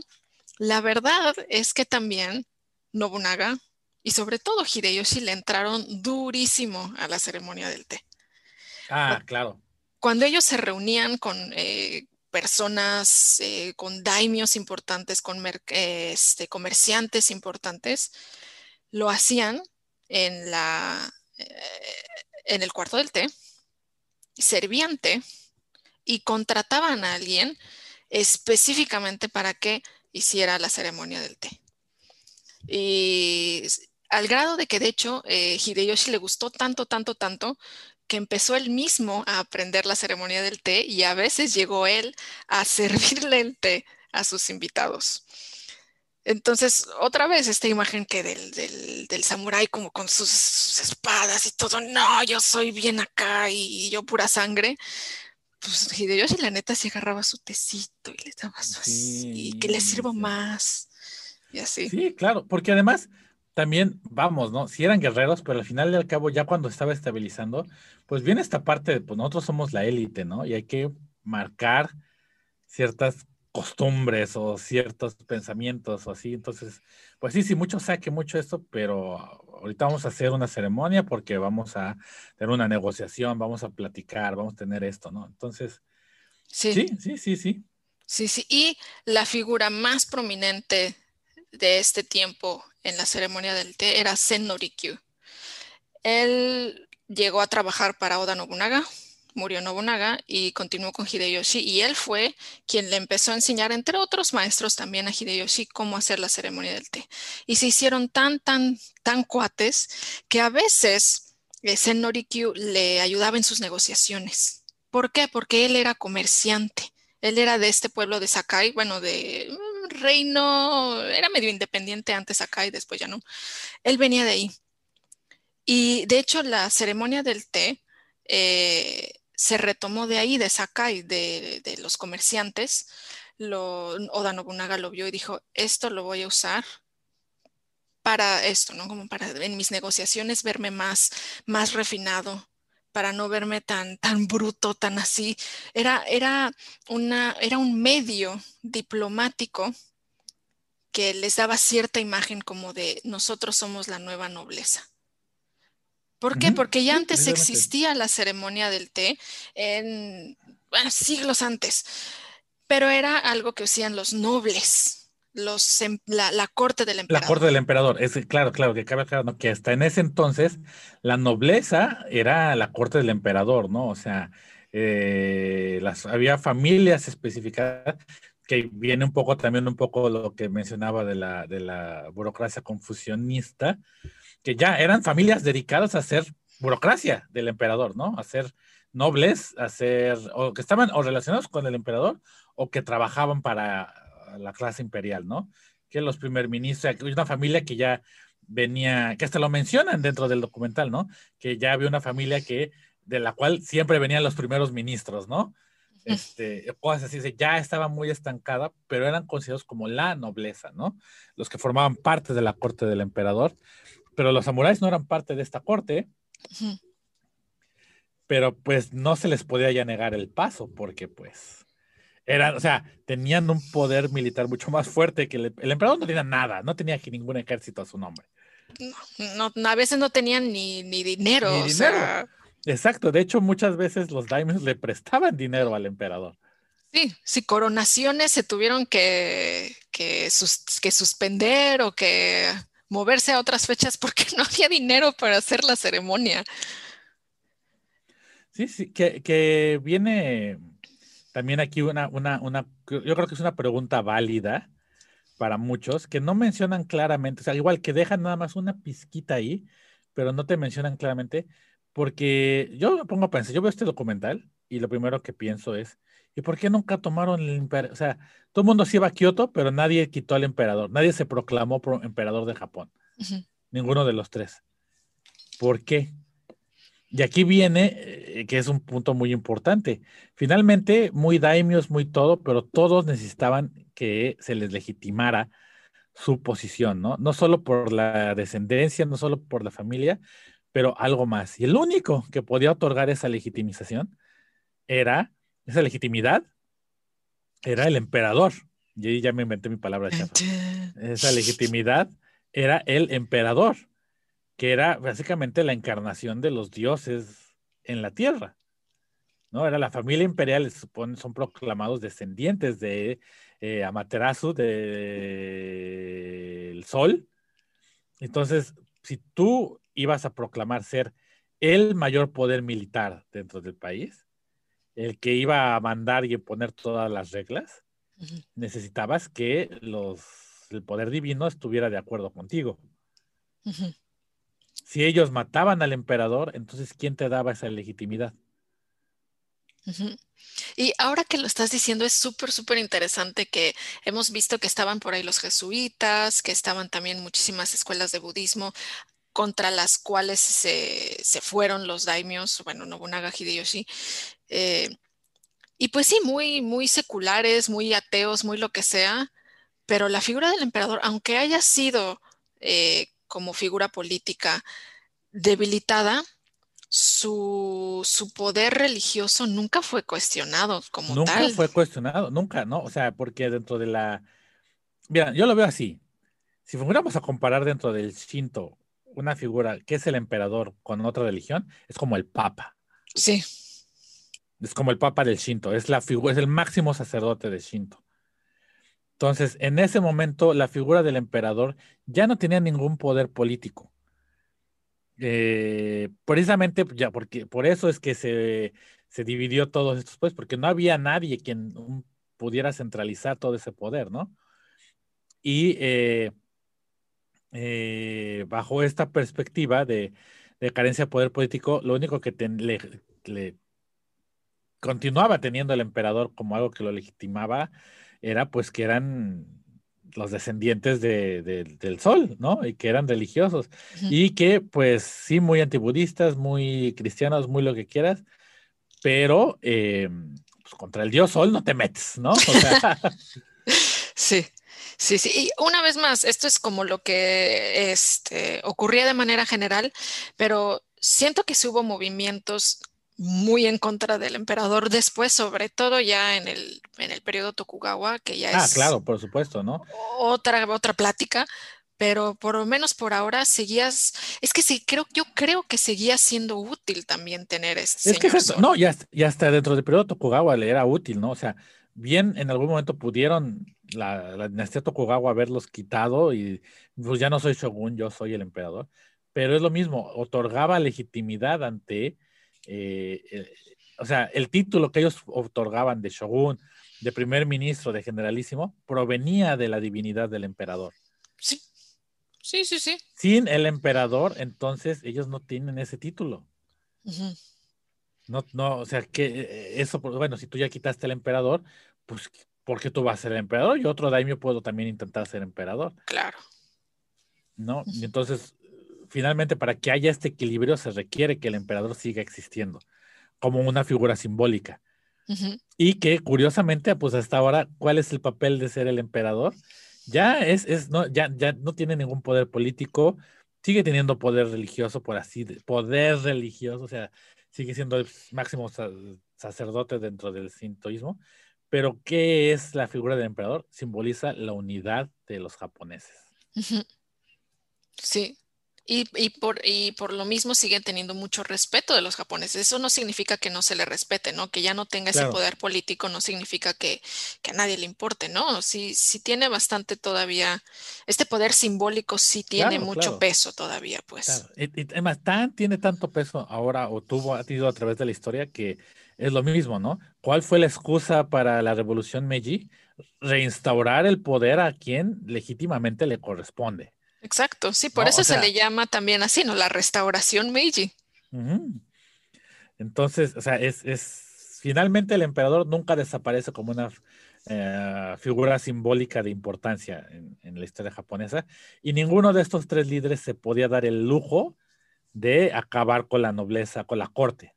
la verdad es que también Nobunaga y sobre todo Hideyoshi le entraron durísimo a la ceremonia del té. Ah, claro cuando ellos se reunían con eh, personas, eh, con daimios importantes, con este, comerciantes importantes, lo hacían eh, en el cuarto del té, servían té y contrataban a alguien específicamente para que hiciera la ceremonia del té. Y al grado de que de hecho Hideyoshi le gustó tanto, tanto, tanto que empezó él mismo a aprender la ceremonia del té y a veces llegó él a <laughs> servirle el té a sus invitados. Entonces, otra vez esta imagen que del, del, samurái como con sus, espadas y todo, no, yo soy bien acá y, yo pura sangre. Pues Hideyoshi la neta se agarraba su tecito y le daba su así, y que le sirvo más. Y así. Sí, claro, porque además también, vamos, ¿no? Si eran guerreros, pero al final y al cabo, ya cuando estaba estabilizando, pues viene esta parte de, pues nosotros somos la élite, ¿no? Y hay que marcar ciertas costumbres o ciertos pensamientos o así. Entonces, pues sí, sí, mucho saque, mucho esto, pero ahorita vamos a hacer una ceremonia porque vamos a tener una negociación, vamos a platicar, vamos a tener esto, ¿no? Entonces, sí, sí, sí, sí. Sí, sí, sí. Y la figura más prominente de este tiempo en la ceremonia del té era Sen Norikyu. Él llegó a trabajar para Oda Nobunaga, murió Nobunaga y continuó con Hideyoshi y él fue quien le empezó a enseñar, entre otros maestros también a Hideyoshi, cómo hacer la ceremonia del té. Y se hicieron tan, tan, tan cuates que a veces eh, Sen Norikyu le ayudaba en sus negociaciones. ¿Por qué? Porque él era comerciante. Él era de este pueblo de Sakai, bueno, de reino, era medio independiente antes acá y después ya no. Él venía de ahí. Y de hecho la ceremonia del té eh, se retomó de ahí, de Sakai, de, de los comerciantes. Oda Nobunaga lo vio y dijo, esto lo voy a usar para esto, ¿no? Como para en mis negociaciones verme más, más refinado, para no verme tan, tan bruto, tan así. Era, era, una, era un medio diplomático que les daba cierta imagen como de nosotros somos la nueva nobleza. ¿Por qué? Porque ya antes existía la ceremonia del té en siglos antes, pero era algo que hacían los nobles los, em, la, corte del emperador. La corte del emperador, es claro, claro, que cabe aclarar que hasta en ese entonces la nobleza era la corte del emperador, ¿no? O sea, eh, las, había familias especificadas que viene un poco también un poco lo que mencionaba de la, de la burocracia confusionista, que ya eran familias dedicadas a hacer burocracia del emperador, ¿no? A ser nobles, a ser, o que estaban o relacionados con el emperador o que trabajaban para la clase imperial, ¿no? Que los primer ministros, una familia que ya venía, que hasta lo mencionan dentro del documental, ¿no? Que ya había una familia que, de la cual siempre venían los primeros ministros, ¿no? Este, cosas así, ya estaba muy estancada, pero eran considerados como la nobleza, ¿no? Los que formaban parte de la corte del emperador, pero los samuráis no eran parte de esta corte, pero pues no se les podía ya negar el paso, porque pues eran, o sea, tenían un poder militar mucho más fuerte que el, emperador no tenía nada, no tenía ningún ejército a su nombre. No, a veces no tenían ni, dinero. Ni dinero. Exacto, de hecho muchas veces los daimios <laughs> le prestaban dinero al emperador. Sí, si coronaciones se tuvieron que, que, suspender o que moverse a otras fechas porque <laughs> no había dinero para hacer la ceremonia. Sí, sí, que, viene también aquí una, una, una, yo creo que es una pregunta válida para muchos, que no mencionan claramente, o sea, igual que dejan nada más una pizquita ahí, pero no te mencionan claramente porque yo me pongo a pensar, yo veo este documental y lo primero que pienso es, ¿y por qué nunca tomaron el emperador? O sea, todo el mundo se iba a Kioto, pero nadie quitó al emperador, nadie se proclamó emperador de Japón, ninguno de los tres. ¿Por qué? Y aquí viene, eh, que es un punto muy importante. Finalmente, muy daimios, muy todo, pero todos necesitaban que se les legitimara su posición, ¿no? No solo por la descendencia, no solo por la familia, pero algo más. Y el único que podía otorgar esa legitimización era, esa legitimidad, era el emperador. Y ahí ya me inventé mi palabra. Esa legitimidad era el emperador, que era básicamente la encarnación de los dioses en la tierra. ¿no? Era la familia imperial, se supone, son proclamados descendientes de eh, Amaterasu, del sol. Entonces, si tú ibas a proclamar ser el mayor poder militar dentro del país, el que iba a mandar y imponer todas las reglas, necesitabas que los, el poder divino estuviera de acuerdo contigo. Si ellos mataban al emperador, entonces ¿quién te daba esa legitimidad? Y ahora que lo estás diciendo, es súper, súper interesante que hemos visto que estaban por ahí los jesuitas, que estaban también muchísimas escuelas de budismo contra las cuales se, fueron los daimios, bueno, Nobunaga Hideyoshi. Eh, y pues sí, muy, muy seculares, muy ateos, muy lo que sea, pero la figura del emperador, aunque haya sido eh, como figura política debilitada, su, poder religioso nunca fue cuestionado como tal. Nunca fue cuestionado, nunca, ¿no? O sea, porque dentro de la... Mira, yo lo veo así. Si fuéramos a comparar dentro del Shinto una figura que es el emperador con otra religión, es como el papa. Sí. Es como el papa del Shinto, es la figura, es el máximo sacerdote de Shinto. Entonces, en ese momento, la figura del emperador ya no tenía ningún poder político. Eh, precisamente, ya porque por eso es que se, se dividió todos estos pues, porque no había nadie quien pudiera centralizar todo ese poder, ¿no? Y eh, eh, bajo esta perspectiva de, carencia de poder político, lo único que le, continuaba teniendo el emperador como algo que lo legitimaba era pues que eran los descendientes del sol, ¿no? Y que eran religiosos. Y que pues sí, muy antibudistas, muy cristianos, muy lo que quieras, pero eh, pues, contra el dios sol no te metes, ¿no? <laughs> <laughs> sí. Sí, sí, y una vez más, esto es como lo que este, ocurría de manera general, pero siento que sí hubo movimientos muy en contra del emperador después, sobre todo ya en el, en el periodo Tokugawa, que ya ah, es... Ah, claro, por supuesto, ¿no? Otra, otra plática, pero por lo menos por ahora seguías, es que sí, creo, yo creo que seguía siendo útil también tener este. Es que no, ya, ya hasta dentro del periodo Tokugawa le era útil, ¿no? O sea, bien en algún momento pudieron la, la dinastía Tokugawa haberlos quitado y pues ya no soy shogun, yo soy el emperador, pero es lo mismo, otorgaba legitimidad ante eh, o sea, el título que ellos otorgaban de shogun, de primer ministro, de generalísimo, provenía de la divinidad del emperador. Sí, sí, sí, sí. Sin el emperador, entonces ellos no tienen ese título. No, no, o sea, que eh, eso, pues, bueno, si tú ya quitaste el emperador, pues, ¿por qué tú vas a ser el emperador? Y otro daimyo puedo también intentar ser emperador. Claro. ¿No? Y entonces, finalmente, para que haya este equilibrio, se requiere que el emperador siga existiendo como una figura simbólica. Y que, curiosamente, pues hasta ahora, ¿cuál es el papel de ser el emperador? Ya es, es no, ya, ya no tiene ningún poder político, sigue teniendo poder religioso, por así, poder religioso, o sea, sigue siendo el máximo sacerdote dentro del sintoísmo, pero ¿qué es la figura del emperador? Simboliza la unidad de los japoneses. Sí, y, y, por, y por lo mismo siguen teniendo mucho respeto de los japoneses. Eso no significa que no se le respete, ¿no? Que ya no tenga ese poder político no significa que, que, a nadie le importe, ¿no? Sí, sí tiene bastante todavía, este poder simbólico sí tiene mucho peso todavía, pues. Y, además, tan, tiene tanto peso ahora o tuvo, ha tenido a través de la historia que es lo mismo, ¿no? ¿Cuál fue la excusa para la revolución Meiji? Reinstaurar el poder a quien legítimamente le corresponde. Exacto, sí, por eso se le llama también así, ¿no? La restauración Meiji. Entonces, o sea, es, es, finalmente el emperador nunca desaparece como una eh, figura simbólica de importancia en, la historia japonesa y ninguno de estos tres líderes se podía dar el lujo de acabar con la nobleza, con la corte.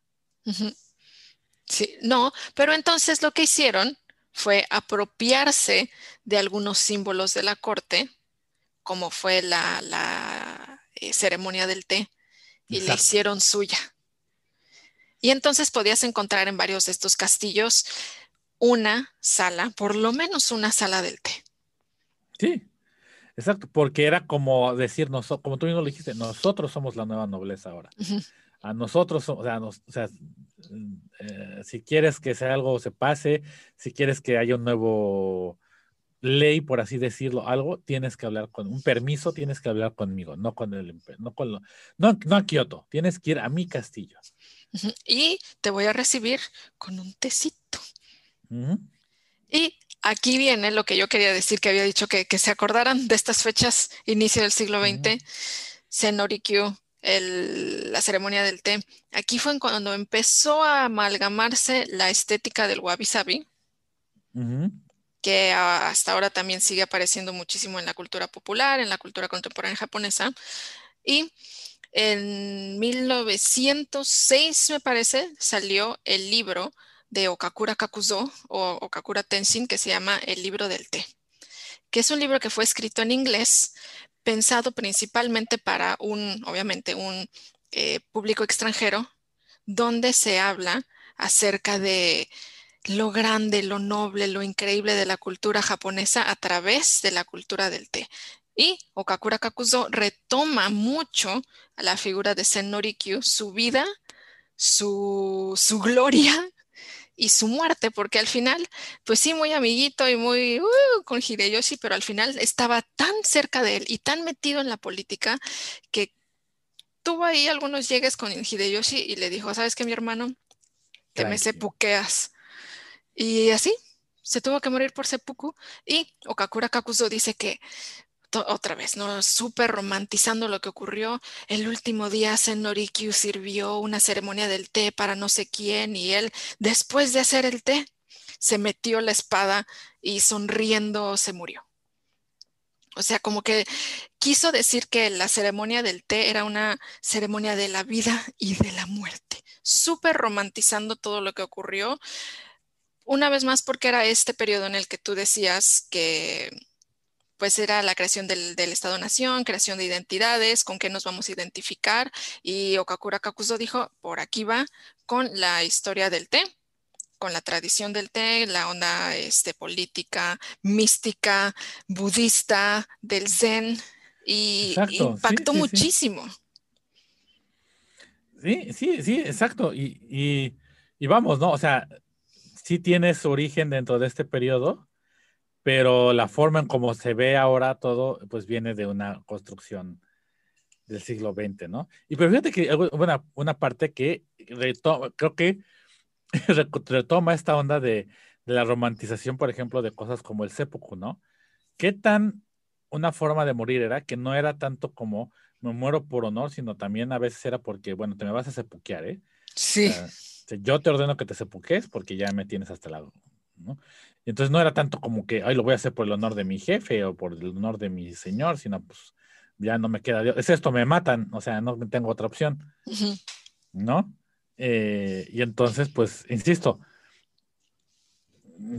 Sí, no, pero entonces lo que hicieron fue apropiarse de algunos símbolos de la corte como fue la, eh, ceremonia del té, y la hicieron suya. Y entonces podías encontrar en varios de estos castillos una sala, por lo menos una sala del té. Sí, exacto, porque era como decirnos, como tú mismo lo dijiste, nosotros somos la nueva nobleza ahora. A nosotros, o sea, o sea eh, si quieres que sea algo se pase, si quieres que haya un nuevo ley, por así decirlo, algo, tienes que hablar con un permiso, tienes que hablar conmigo, no con el no con lo, no, no a Kioto, tienes que ir a mi castillo. Y te voy a recibir con un tecito. Y aquí viene lo que yo quería decir, que había dicho que, se acordaran de estas fechas, inicio del siglo XX, Senorikyu, el, la ceremonia del té. Aquí fue cuando empezó a amalgamarse la estética del wabi sabi que hasta ahora también sigue apareciendo muchísimo en la cultura popular, en la cultura contemporánea japonesa. Y en 1906, me parece, salió el libro de Okakura Kakuzo o Okakura Tenshin que se llama El libro del té, que es un libro que fue escrito en inglés, pensado principalmente para un, obviamente, un eh, público extranjero, donde se habla acerca de lo grande, lo noble, lo increíble de la cultura japonesa a través de la cultura del té. Y Okakura Kakuzo retoma mucho a la figura de Sen Norikyu, su vida, su, su gloria y su muerte, porque al final, pues sí, muy amiguito y muy uh, con Hideyoshi, pero al final estaba tan cerca de él y tan metido en la política que tuvo ahí algunos llegues con Hideyoshi y le dijo, ¿sabes qué, mi hermano? Te me sepuqueas y así se tuvo que morir por seppuku. Y Okakura Kakuzo dice que otra vez, ¿no? Súper romantizando lo que ocurrió. El último día Senorikyu sirvió una ceremonia del té para no sé quién y él, después de hacer el té, se metió la espada y sonriendo se murió. O sea, como que quiso decir que la ceremonia del té era una ceremonia de la vida y de la muerte, súper romantizando todo lo que ocurrió una vez más porque era este periodo en el que tú decías que pues era la creación del, Estado-Nación, creación de identidades, con qué nos vamos a identificar. Y Okakura Kakuzo dijo, por aquí va con la historia del té, con la tradición del té, la onda este, política, mística, budista, del zen, y impactó muchísimo. Sí. sí, sí, exacto. y, y vamos, ¿no? O sea, sí tiene su origen dentro de este periodo, pero la forma en cómo se ve ahora todo, pues viene de una construcción del siglo XX, ¿no? Y pero fíjate que una, una parte que creo que <laughs> retoma esta onda de, de, la romantización, por ejemplo, de cosas como el seppuku, ¿no? ¿Qué tan una forma de morir era que no era tanto como me muero por honor, sino también a veces era porque, bueno, te me vas a sepuquear, ¿eh? Sí. yo te ordeno que te sepuques porque ya me tienes hasta el lado, ¿no? Entonces no era tanto como que, ay, lo voy a hacer por el honor de mi jefe o por el honor de mi señor, sino pues ya no me queda, es esto, me matan, o sea, no tengo otra opción, ¿no? Eh, y entonces, pues, insisto,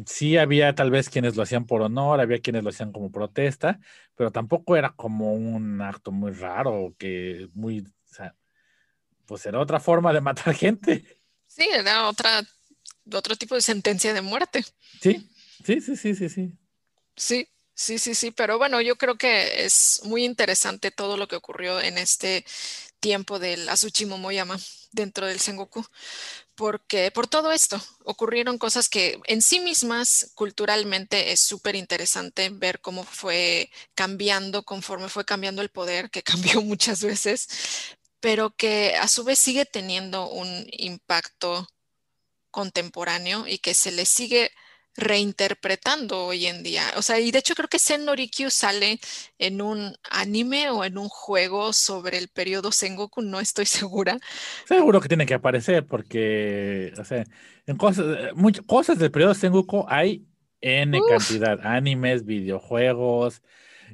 sí había tal vez quienes lo hacían por honor, había quienes lo hacían como protesta, pero tampoco era como un acto muy raro, que muy, o sea, pues era otra forma de matar gente. Sí, era otra, otro tipo de sentencia de muerte. Sí, sí, sí, sí, sí, sí. Sí, sí, sí, sí, pero bueno, yo creo que es muy interesante todo lo que ocurrió en este tiempo del Asuchi Momoyama dentro del Sengoku, porque por todo esto ocurrieron cosas que en sí mismas culturalmente es súper interesante ver cómo fue cambiando conforme fue cambiando el poder, que <laughs> cambió muchas veces, pero que a su vez sigue teniendo un impacto contemporáneo y que se le sigue reinterpretando hoy en día. O sea, y de hecho creo que Sen Norikyu sale en un anime o en un juego sobre el periodo Sengoku, no estoy <laughs> segura. Seguro que tiene que aparecer porque, o sea, en cosas, muchas cosas del periodo Sengoku hay N cantidad, animes, videojuegos,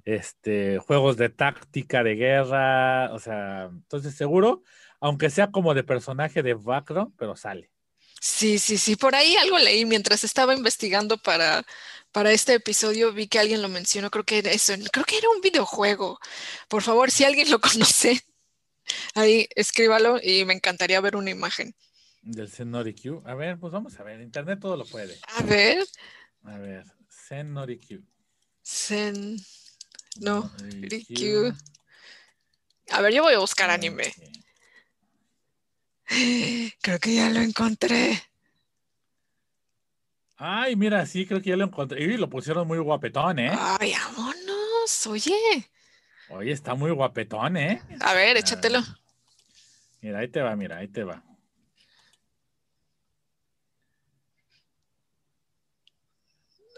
este, juegos de táctica, de guerra, o sea, entonces seguro, aunque sea como de personaje de background, pero sale. Sí, sí, sí, por ahí algo leí mientras estaba investigando para, para este episodio, vi que alguien lo mencionó, creo que era eso, creo que era un videojuego. Por favor, si alguien lo <laughs> conoce, ahí escríbalo y me encantaría ver una imagen. Del Q. A ver, pues vamos a ver, internet todo lo puede. A ver. A ver, Q. Sen no, Q. A ver, yo voy a buscar anime. Creo que ya lo encontré. Ay, mira, sí, creo que ya lo encontré. Y lo pusieron muy guapetón, ¿eh? Ay, vámonos, oye. Oye, está muy guapetón, ¿eh? A ver, échatelo. Mira, ahí te va, mira, ahí te va.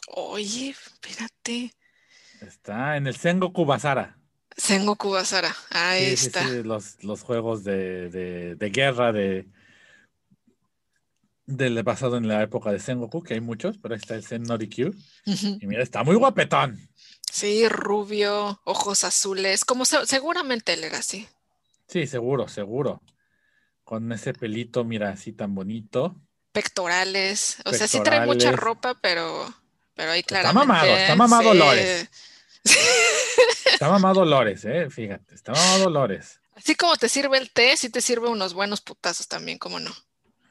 Oye, espérate. Está en el Sengoku Basara. Sengoku Basara, ahí está. los, los, juegos de, de, guerra de del basado en la época de Sengoku, que hay muchos, pero ahí está el Sen Norikyu. Y mira, está muy guapetón. Sí, rubio, ojos azules, como seguramente él era así. Sí, seguro, seguro. Con ese pelito, mira, así tan bonito. Pectorales. O sea, sí trae mucha ropa, pero, pero ahí claramente. Está mamado, está mamado Lores. <laughs> Está mamado Dolores, eh, fíjate, está mamado Dolores. Así como te sirve el té, sí te sirve unos buenos putazos también, ¿cómo no?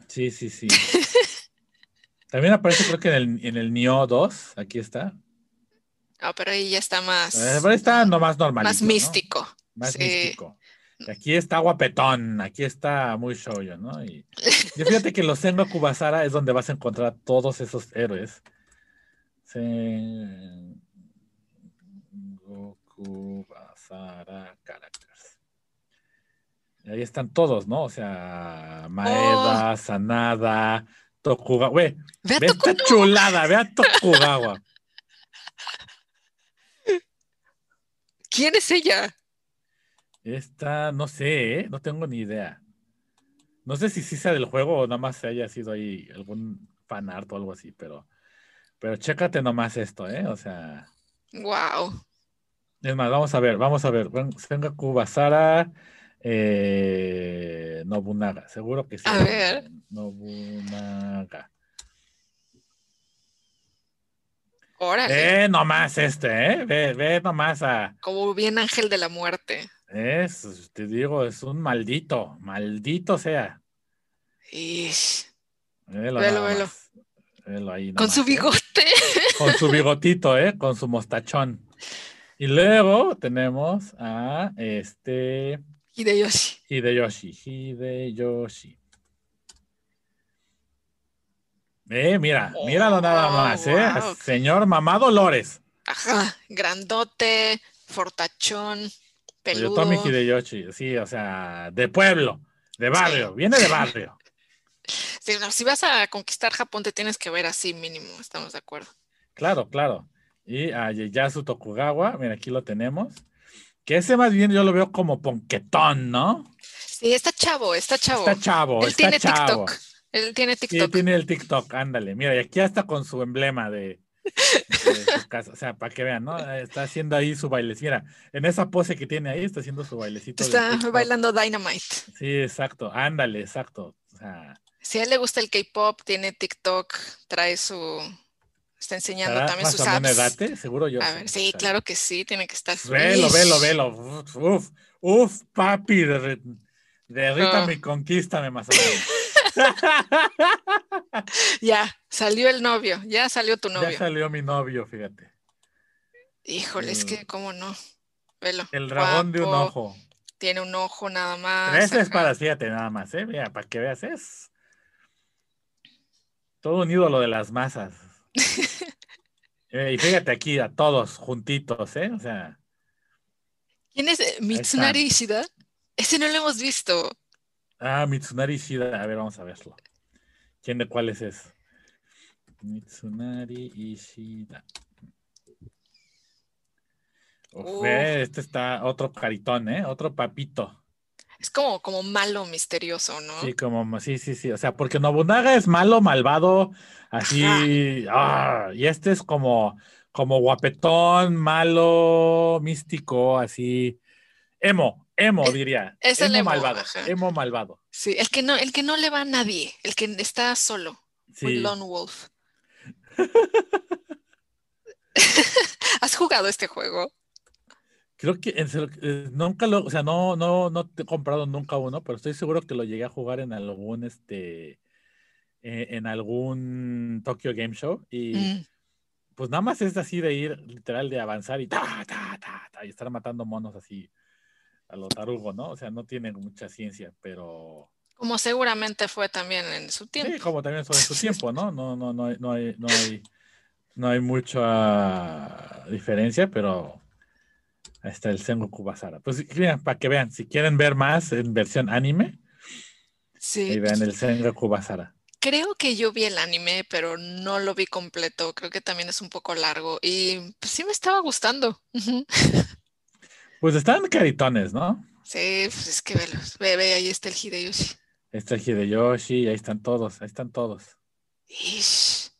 Sí, sí, sí. <laughs> también aparece creo que en el, en el Nio 2, aquí está. Ah, pero ahí ya está más. Eh, pero está nomás normal. Más místico. Más místico. aquí está guapetón, aquí está muy shoujo, ¿no? Y, <laughs> fíjate que los Sengoku Basara es donde vas a encontrar todos esos héroes. Sí. Basara Characters. Y ahí están todos, ¿no? O sea, Maeda, oh. Sanada, Tokugawa. ve, esta chulada, ve a Tokugawa. ¿Quién es ella? Esta, no sé, ¿eh? no tengo ni idea. No sé si sí sea del juego o nada más se haya sido ahí algún fanart o algo así, pero, pero chécate nomás esto, ¿eh? O sea. Wow. Es más, vamos a ver, vamos a ver. Sengaku Basara eh, Nobunaga, seguro que sí. A ver. Nobunaga. Órale. Ve nomás este, ¿eh? Ve, ve nomás a. Como bien ángel de la muerte. Es, te digo, es un maldito, maldito sea. Ish. Velo, velo, velo. ahí Con su ¿eh? bigote. Con su <laughs> bigotito, ¿eh? Con su mostachón. Y luego tenemos a este. Hideyoshi. Hideyoshi. Hideyoshi. Eh, mira, míralo nada oh, más, ¿eh? Señor Mamá Dolores. Ajá, grandote, fortachón, peludo. Tomi Hideyoshi, sí, o sea, de pueblo, de barrio, viene de barrio. <laughs> Sí, no, si vas a conquistar Japón, te tienes que ver así mínimo, estamos de acuerdo. Claro, claro. Y a Ieyasu Tokugawa, mira, aquí lo tenemos. Que ese más bien yo lo veo como ponquetón, ¿no? Sí, está chavo, está chavo. Está chavo, Él está tiene chavo. TikTok. Él tiene Sí, TikTok. tiene el TikTok, ándale. Mira, y aquí hasta con su emblema de, de su <laughs> casa. O sea, para que vean, ¿no? Está haciendo ahí su bailecito. Mira, en esa pose que tiene ahí, está haciendo su bailecito. Está bailando Dynamite. Sí, exacto. Ándale, exacto. O sea, Si a él le gusta el K-pop, tiene TikTok, trae su. Está enseñando ¿estará también sus apps. Date? Seguro yo. A ver, sí, claro que sí, tiene que estar. Velo, velo, velo. Uf, uf, uf, papi. De, derrita Ah. mi conquista, Masamune. <laughs> Ya, salió el novio, ya salió tu Ya novio. salió mi novio, fíjate. Híjole, es que, ¿cómo no? Velo. El dragón de un ojo. Tiene un ojo nada más. Tres ajá. espadas, fíjate nada más, ¿eh? Mira, para que veas, es todo un ídolo de las masas. <laughs> Eh, y fíjate aquí a todos juntitos, ¿eh? O sea, ¿Quién es eh, Mitsunari Ishida? Ese no lo hemos visto. ah, Mitsunari Ishida, a ver, vamos a verlo. ¿Quién de cuáles es? Mitsunari Ishida. Uf, este está otro caritón, ¿eh? Otro papito. Es como, como malo, misterioso, ¿no? Sí, como, sí, sí, sí. O sea, porque Nobunaga es malo, malvado, así. ah, y este es como, como guapetón, malo, místico, así. Emo, emo, diría. es el emo, malvado, ajá. emo malvado. Sí, el que no, el que no le va a nadie, el que está solo, Sí. lone wolf. <laughs> ¿Has jugado este juego? Creo que en eh, nunca lo, o sea, no, no, no te he comprado nunca uno, pero estoy seguro que lo llegué a jugar en algún, este, eh, en algún Tokyo Game Show y Mm, pues nada más es así de ir, literal, de avanzar y ta, ta, ta, ta, y estar matando monos así a lo tarugo, ¿no? O sea, no tiene mucha ciencia, pero Como seguramente fue también en su tiempo. sí, como también sobre su <laughs> tiempo, ¿no? No, no, no hay, no hay, no hay, no hay mucha diferencia, pero ahí está el Sengoku Basara. Pues mira, para que vean, si quieren ver más en versión anime, Sí, ahí vean el Sengoku Basara. creo que yo vi el anime, pero no lo vi completo. Creo que también es un poco largo y pues, sí me estaba gustando. Pues están caritones, ¿no? Sí, pues es que velos. Ve, ve, ahí está el Hideyoshi. Ahí está el Hideyoshi, ahí están todos, ahí están todos. Ish.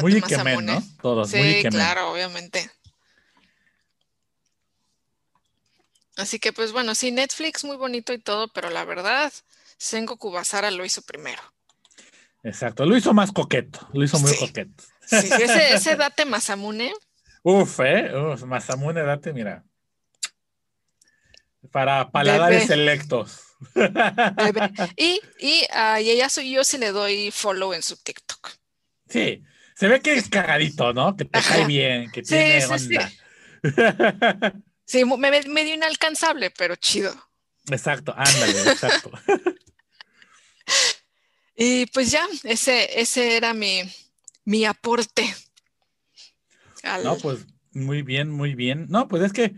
Muy Ikemen. ¿no? Todos, Sí, muy Ikemen. claro, obviamente. Así que pues bueno, sí, Netflix muy bonito y todo, pero la verdad, Sengoku Basara lo hizo primero. Exacto, lo hizo más coqueto, lo hizo muy Sí. coqueto. Sí, sí, ese, ese <laughs> Date Masamune, Uf, eh, uf, Masamune, date, mira. Para paladares Bebé. selectos. <laughs> bebé. Y, y a Ieyasu yo sí le doy follow en su TikTok. Sí, se ve que es cagadito, ¿no? Que te Ajá. cae bien, que Sí, tiene sí, sí. onda. <laughs> Sí, me- medio inalcanzable, pero chido. exacto, ándale, exacto. <laughs> Y pues ya, ese, ese era mi, mi aporte. al- No, pues muy bien, muy bien. No, pues es que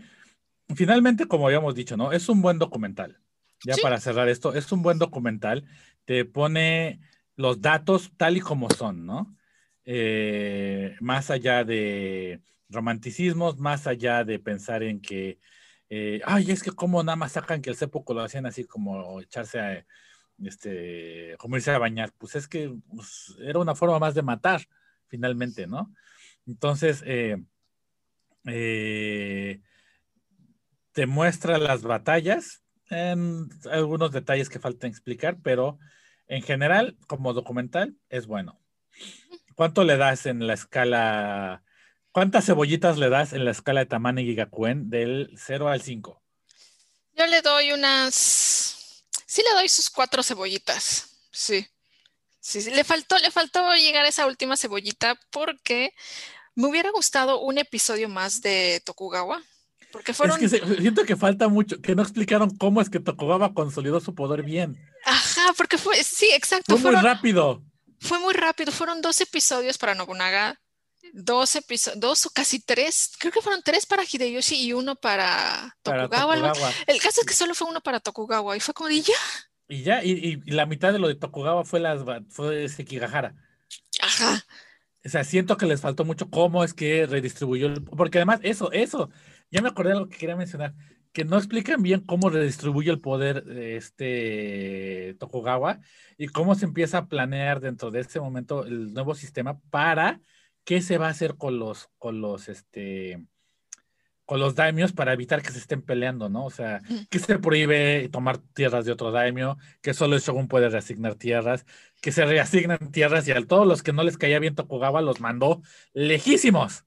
finalmente, como habíamos dicho, ¿no? Es un buen documental. Ya Sí. para cerrar esto, es un buen documental. Te pone los datos tal y como son, ¿no? Eh, más allá de romanticismos, más allá de pensar en que, eh, ay, es que como nada más sacan que el seppuku lo hacían así como echarse a, este, como irse a bañar. Pues es que pues, era una forma más de matar, finalmente, ¿no? Entonces, eh, eh, te muestra las batallas, en algunos detalles que faltan explicar, pero en general, como documental, es bueno. ¿Cuánto le das en la escala? ¿Cuántas cebollitas le das en la escala de Tamanegi Gakuen del 0 al 5? Yo le doy unas. Sí, le doy sus cuatro cebollitas. Sí. Sí, sí. Le faltó, le faltó llegar a esa última cebollita porque me hubiera gustado un episodio más de Tokugawa. Porque fueron. Es que siento que falta mucho, que no explicaron cómo es que Tokugawa consolidó su poder bien. Ajá, porque fue. Sí, exacto. Fue muy rápido. Fue muy rápido, fueron dos episodios para Nobunaga, dos episodios, dos o casi tres, creo que fueron tres para Hideyoshi y uno para Tokugawa. algo- Tokugawa. El caso es que solo fue uno para Tokugawa y fue como de ya, Y ya, y, la mitad de lo de Tokugawa fue, las, fue Sekigahara. Ajá. O sea, siento que les faltó mucho cómo es que redistribuyó, el, porque además eso, eso, ya me acordé de lo que quería mencionar, que no explican bien cómo redistribuye el poder de este Tokugawa y cómo se empieza a planear dentro de ese momento el nuevo sistema para qué se va a hacer con los, con los, este, con los daimios para evitar que se estén peleando, ¿no? O sea, que se prohíbe tomar tierras de otro daimio, que solo el shogun puede reasignar tierras, que se reasignan tierras y a todos los que no les caía bien Tokugawa los mandó lejísimos.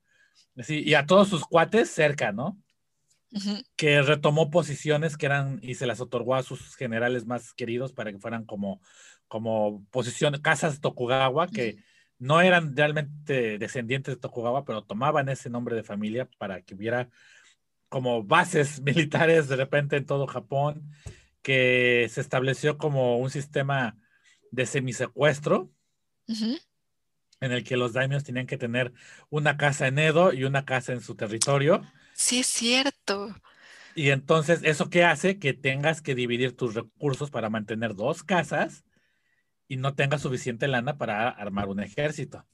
y a todos sus cuates cerca, ¿no? Que retomó posiciones que eran y se las otorgó a sus generales más queridos para que fueran como, como posiciones, casas Tokugawa, que no eran realmente descendientes de Tokugawa, pero tomaban ese nombre de familia para que hubiera como bases <laughs> militares de repente en todo Japón, que se estableció como un sistema de semisecuestro, en el que los daimios tenían que tener una casa en Edo y una casa en su territorio. Sí, es cierto. Y entonces, ¿eso qué hace? Que tengas que dividir tus recursos para mantener dos casas y no tenga suficiente lana para armar un ejército.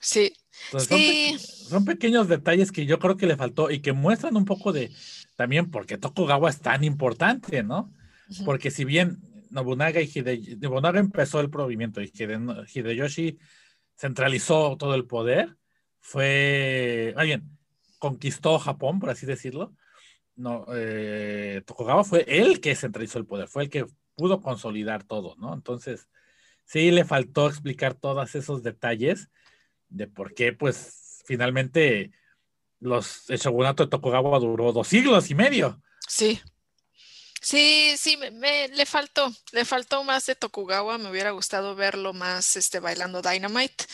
Sí. Son, pequeños detalles que yo creo que le faltó y que muestran un poco de también por qué Tokugawa es tan importante, ¿no? Porque si bien Nobunaga y Nobunaga empezó el movimiento y Hideyoshi centralizó todo el poder, fue, alguien conquistó Japón, por así decirlo. No, eh, Tokugawa fue el que centralizó el poder, fue el que pudo consolidar todo, ¿no? Entonces, sí le faltó explicar todos esos detalles de por qué, pues, finalmente los, el shogunato de Tokugawa duró dos siglos y medio. Sí. Sí, sí, me, le faltó, le faltó más de Tokugawa, me hubiera gustado verlo más este, bailando Dynamite.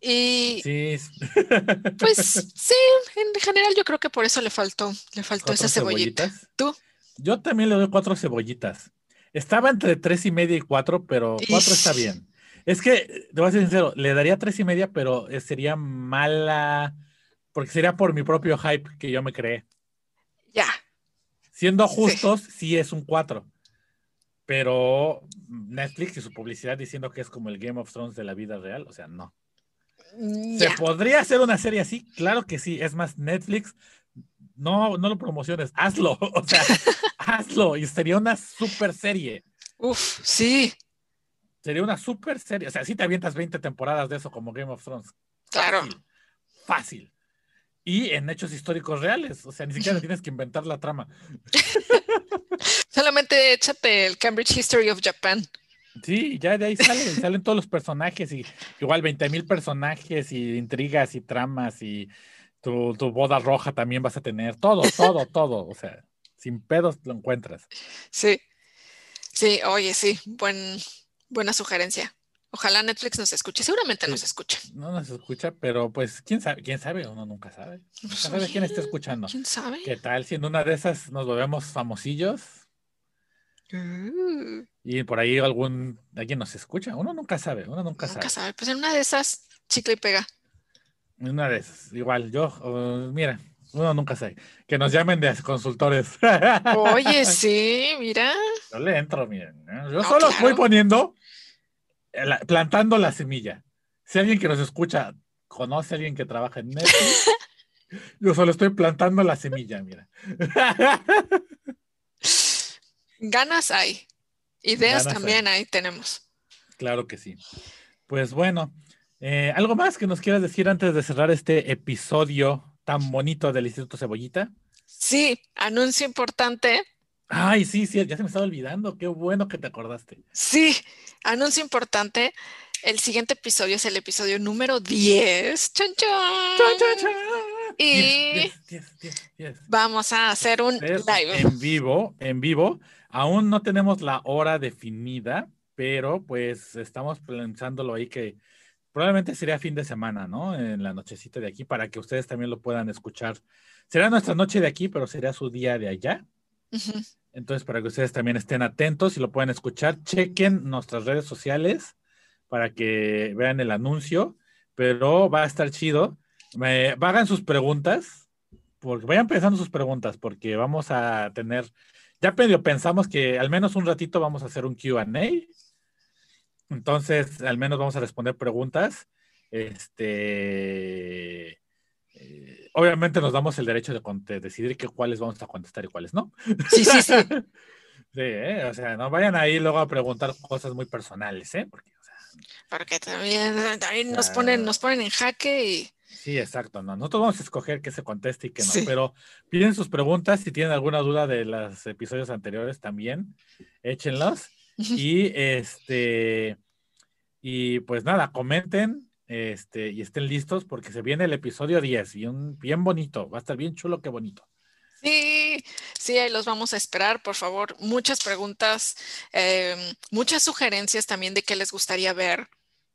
Y sí. <laughs> pues sí, en general yo creo que por eso le faltó, le faltó esa cebollita. ¿Tú? Yo también le doy cuatro cebollitas. Estaba entre tres y media y cuatro, pero cuatro está bien. Es que, te voy a ser sincero, le daría tres y media, pero sería mala, porque sería por mi propio hype que yo me creé. Ya. Siendo justos, sí, es un cuatro. Pero Netflix y su publicidad diciendo que es como el Game of Thrones de la vida real, o sea, no. Mm, ¿Se podría hacer una serie así? Claro que sí. Es más, Netflix no, no lo promociones, hazlo, <laughs> o sea, hazlo y sería una super serie. Uf, sí. Sería una super serie, o sea, si te avientas 20 temporadas de eso como Game of Thrones. Claro. Fácil. Y en hechos históricos reales, o sea, ni siquiera <laughs> tienes que inventar la trama. Solamente échate el Cambridge History of Japan. Sí, ya de ahí salen, salen todos los personajes y igual 20 mil personajes y intrigas y tramas y tu, boda roja también vas a tener, todo, todo, <laughs> todo, o sea, sin pedos lo encuentras. Sí, sí, oye, sí, buen, buena sugerencia. Ojalá Netflix nos escuche, seguramente nos escucha. No nos escucha, pero pues quién sabe, quién sabe, uno nunca sabe. Nunca sabe quién está escuchando. ¿Quién sabe? ¿Qué tal si en una de esas nos volvemos famosillos? Uh. Y por ahí algún alguien nos escucha, uno nunca sabe, uno nunca, nunca sabe. sabe. Pues en una de esas, chicle y pega. Una de esas, igual, yo, mira, uno nunca sabe. Que nos llamen de consultores. Oye, <laughs> sí, mira. Yo le entro, miren. ¿eh? Yo solo voy poniendo, plantando la semilla. Si alguien que nos escucha conoce a alguien que trabaja en Netflix, <laughs> yo solo estoy plantando la semilla, mira. <laughs> Ganas hay. Ideas también hay. tenemos. Claro que sí. Pues bueno, eh, ¿Algo más que nos quieras decir antes de cerrar este episodio tan bonito del Instituto Cebollita? Sí, anuncio importante. Ay, sí, sí, ya se me estaba olvidando. Qué bueno que te acordaste. Sí, anuncio importante. El siguiente episodio es el episodio número 10. ¡Chan, chan! Y vamos a hacer un live. En vivo, en vivo. Aún no tenemos la hora definida, pero pues estamos pensándolo ahí que probablemente sería fin de semana, ¿no? En la nochecita de aquí, para que ustedes también lo puedan escuchar. Será nuestra noche de aquí, pero sería su día de allá. Entonces, para que ustedes también estén atentos y lo puedan escuchar, chequen nuestras redes sociales para que vean el anuncio, pero va a estar chido. Me, hagan sus preguntas, porque vayan pensando sus preguntas, porque vamos a tener ya medio pensamos que al menos un ratito vamos a hacer un QA. Entonces, al menos vamos a responder preguntas. Este. Eh, obviamente nos damos el derecho de decidir que cuáles vamos a contestar y cuáles no. Sí, sí, sí. <laughs> sí, ¿eh? o sea, no vayan ahí luego a preguntar cosas muy personales, ¿eh? Porque, también, también nos, ponen, nos ponen en jaque y Sí, exacto. No, nosotros vamos a escoger qué se conteste y qué no, pero piden sus preguntas. Si tienen alguna duda de los episodios anteriores, también échenlos. Y este, y pues nada, comenten este, y estén listos porque se viene el episodio 10 y un bien bonito. Va a estar bien chulo, qué bonito. Sí, sí, ahí los vamos a esperar, por favor. Muchas preguntas, em, muchas sugerencias también de qué les gustaría ver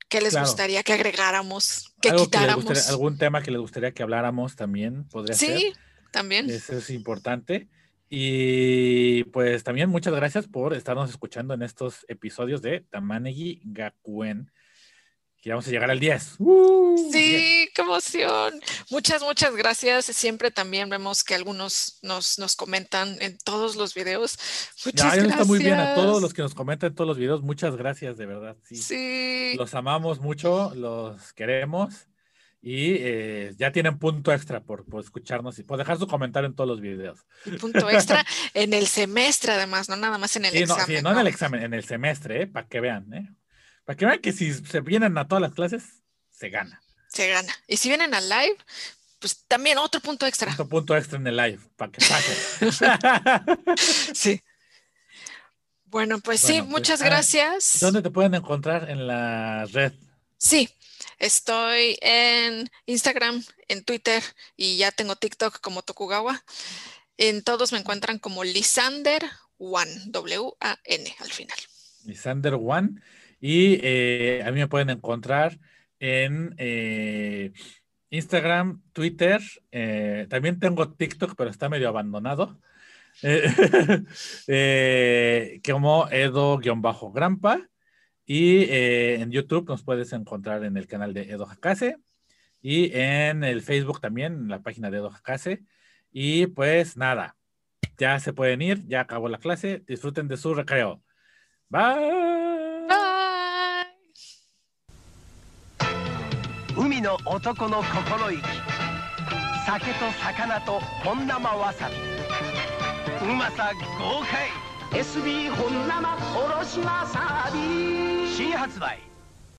¿Qué les gustaría que agregáramos, que quitáramos? algún tema que les gustaría que habláramos también podría ser. Sí, también. Eso es importante. Y pues también muchas gracias por estarnos escuchando en estos episodios de Tamanegi Gakuen que vamos a llegar al 10. ¡Uh! sí, qué emoción. Muchas, muchas gracias. Siempre también vemos que algunos nos, nos comentan en todos los videos. Muchas gracias. Está muy bien a todos los que nos comentan en todos los videos. Muchas gracias, de verdad. Sí. Los amamos mucho, los queremos. Y eh, ya tienen punto extra por, por, escucharnos y por dejar su comentario en todos los videos. Punto extra <laughs> en el semestre, además, no nada más en el examen. No, sí, no, en el examen, en el semestre, ¿eh? para que vean. ¿eh? Para que vean que si se vienen a todas las clases, se gana. Se gana. Y si vienen al live, pues también otro punto extra. Otro punto extra en el live, para que pase. <laughs> sí. Bueno, pues sí, pues, muchas ah, gracias. ¿Dónde te pueden encontrar en la red? Sí, estoy en Instagram, en Twitter y ya tengo TikTok como Tokugawa. En todos me encuentran como Lisander One, W-A-N al final. Lisander One. Y eh, a mí me pueden encontrar en eh, Instagram, Twitter. Eh, también tengo TikTok, pero está medio abandonado. <laughs> <laughs> como Edo-Grampa. Y en YouTube nos puedes encontrar en el canal de Edo Hakase. Y en el Facebook también, en la página de Edo Hakase. Y pues nada, ya se pueden ir, ya acabó la clase. Disfruten de su recreo. Bye. 海の男の心意気酒と魚と本生わさびうまさ豪快 SB 本生おろしわさび。新発売